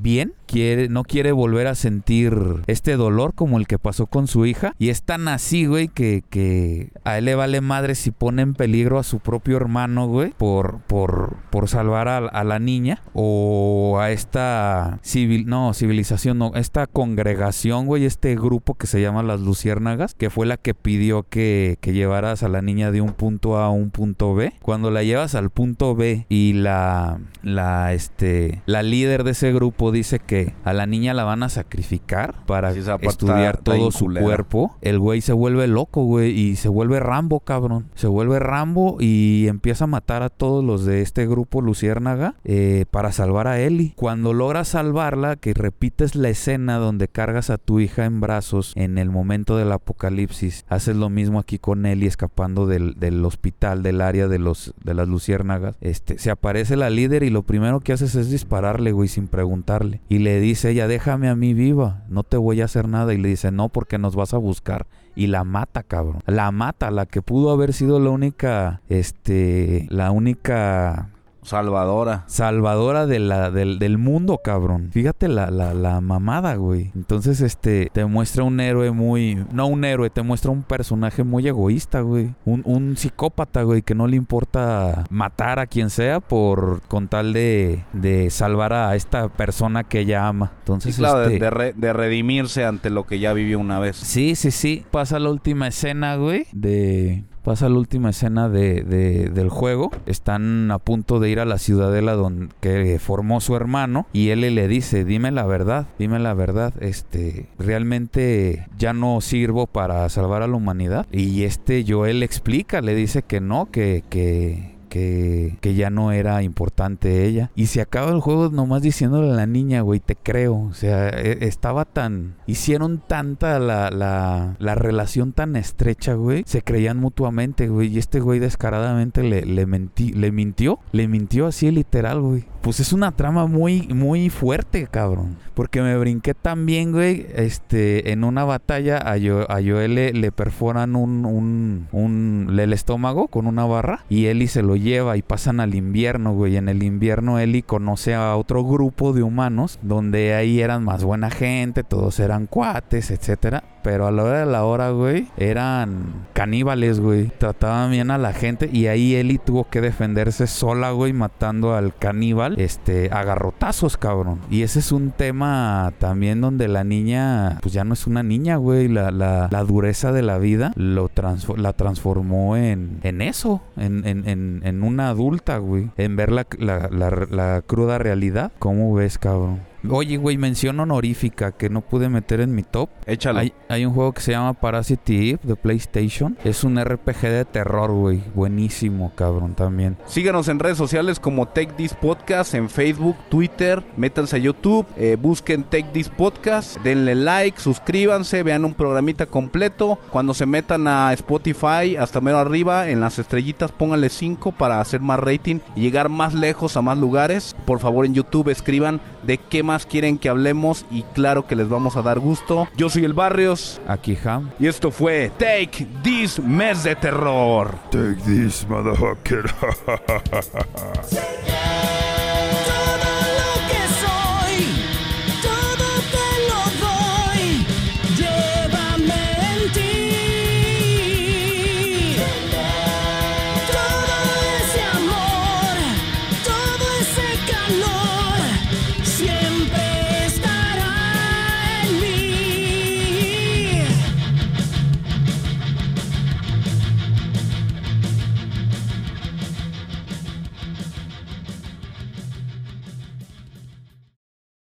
bien, quiere, no quiere volver a sentir este dolor como el que pasó con su hija. Y es tan así, güey, que, que a él le vale madre si pone en peligro a su propio hermano, güey, por, por, por salvar a, la niña. O a esta civil, no, civilización, esta congregación, güey, este grupo que se llama las Luciérnagas, que fue la que pidió que, que llevaras a la niña de un punto A a un punto B. Cuando la llevas al punto B y la, la, este, la líder de ese grupo dice que a la niña la van a sacrificar para Sí, estudiar está- está bien todo su cuerpo, el güey se vuelve loco, güey, y se vuelve Rambo, cabrón. Se vuelve Rambo y empieza a matar a todos los de este grupo Luciérnaga eh, para salvar a Ellie. Cuando logras salvarla, que repites la escena donde cargas a tu hija en brazos en el momento del apocalipsis, haces lo mismo aquí con Ellie escapando del, del hospital, del área de los de las Luciérnagas. Este, se aparece la líder y lo primero que haces es dispararle, güey, sin Y le dice ella, déjame a mí viva, no te voy a hacer nada. Y le dice, no, porque nos vas a buscar. Y la mata, cabrón. La mata, la que pudo haber sido la única, este, la única Salvadora. salvadora de la, del, del mundo, cabrón. Fíjate la, la, la mamada, güey. Entonces, este, te muestra un héroe muy... No un héroe, te muestra un personaje muy egoísta, güey. Un, un psicópata, güey, que no le importa matar a quien sea por con tal de, de salvar a esta persona que ella ama. Sí, Entonces, claro, de, este, de re- de redimirse ante lo que ya vivió una vez. Sí, sí, sí. Pasa la última escena, güey, de pasa la última escena de, de- del juego. Están a punto de ir a la ciudadela donde que formó su hermano y él le dice, dime la verdad, dime la verdad, este, realmente ya no sirvo para salvar a la humanidad. Y este Joel explica, le dice que no, que, que, que, que ya no era importante ella. Y se acaba el juego nomás diciéndole a la niña, güey, te creo. O sea, e- estaba tan... Hicieron tanta la, la, la relación tan estrecha, güey. Se creían mutuamente, güey. Y este güey descaradamente le, le, le mintió. Le mintió así literal, güey. Pues es una trama muy, muy fuerte, cabrón. Porque me brinqué también, güey. Este, en una batalla a, Yo- a Joel le, perforan un, un, un, el estómago con una barra. Y Ellie se lo lleva y pasan al invierno, güey. En el invierno Ellie conoce a otro grupo de humanos. Donde ahí eran más buena gente, todos eran cuates, etcétera. Pero a la hora de la hora, güey, eran caníbales, güey. Trataban bien a la gente. Y ahí Ellie tuvo que defenderse sola, güey, matando al caníbal. Este, a garrotazos, cabrón. Y ese es un tema también donde la niña, pues ya no es una niña, güey. La, la, dureza de la vida lo transfo- la transformó en, en eso. En, en, en, en una adulta, güey. En ver la, la, la cruda realidad. ¿Cómo ves, cabrón? Oye, güey, mención honorífica que no pude meter en mi top. Échalo. Hay, hay un juego que se llama Parasite Eve de PlayStation. Es un RPG de terror, güey. Buenísimo, cabrón, también. Síganos en redes sociales como Take This Podcast, en Facebook, Twitter, métanse a YouTube, eh, busquen Take This Podcast, denle like, suscríbanse, vean un programita completo. Cuando se metan a Spotify, hasta mero arriba, en las estrellitas, pónganle 5 para hacer más rating y llegar más lejos a más lugares. Por favor, en YouTube escriban de qué más quieren que hablemos y claro que les vamos a dar gusto. Yo soy el Barrios Aquí, Ham. y esto fue Take This Mes de Terror. Take this, motherfucker. Yeah. [laughs]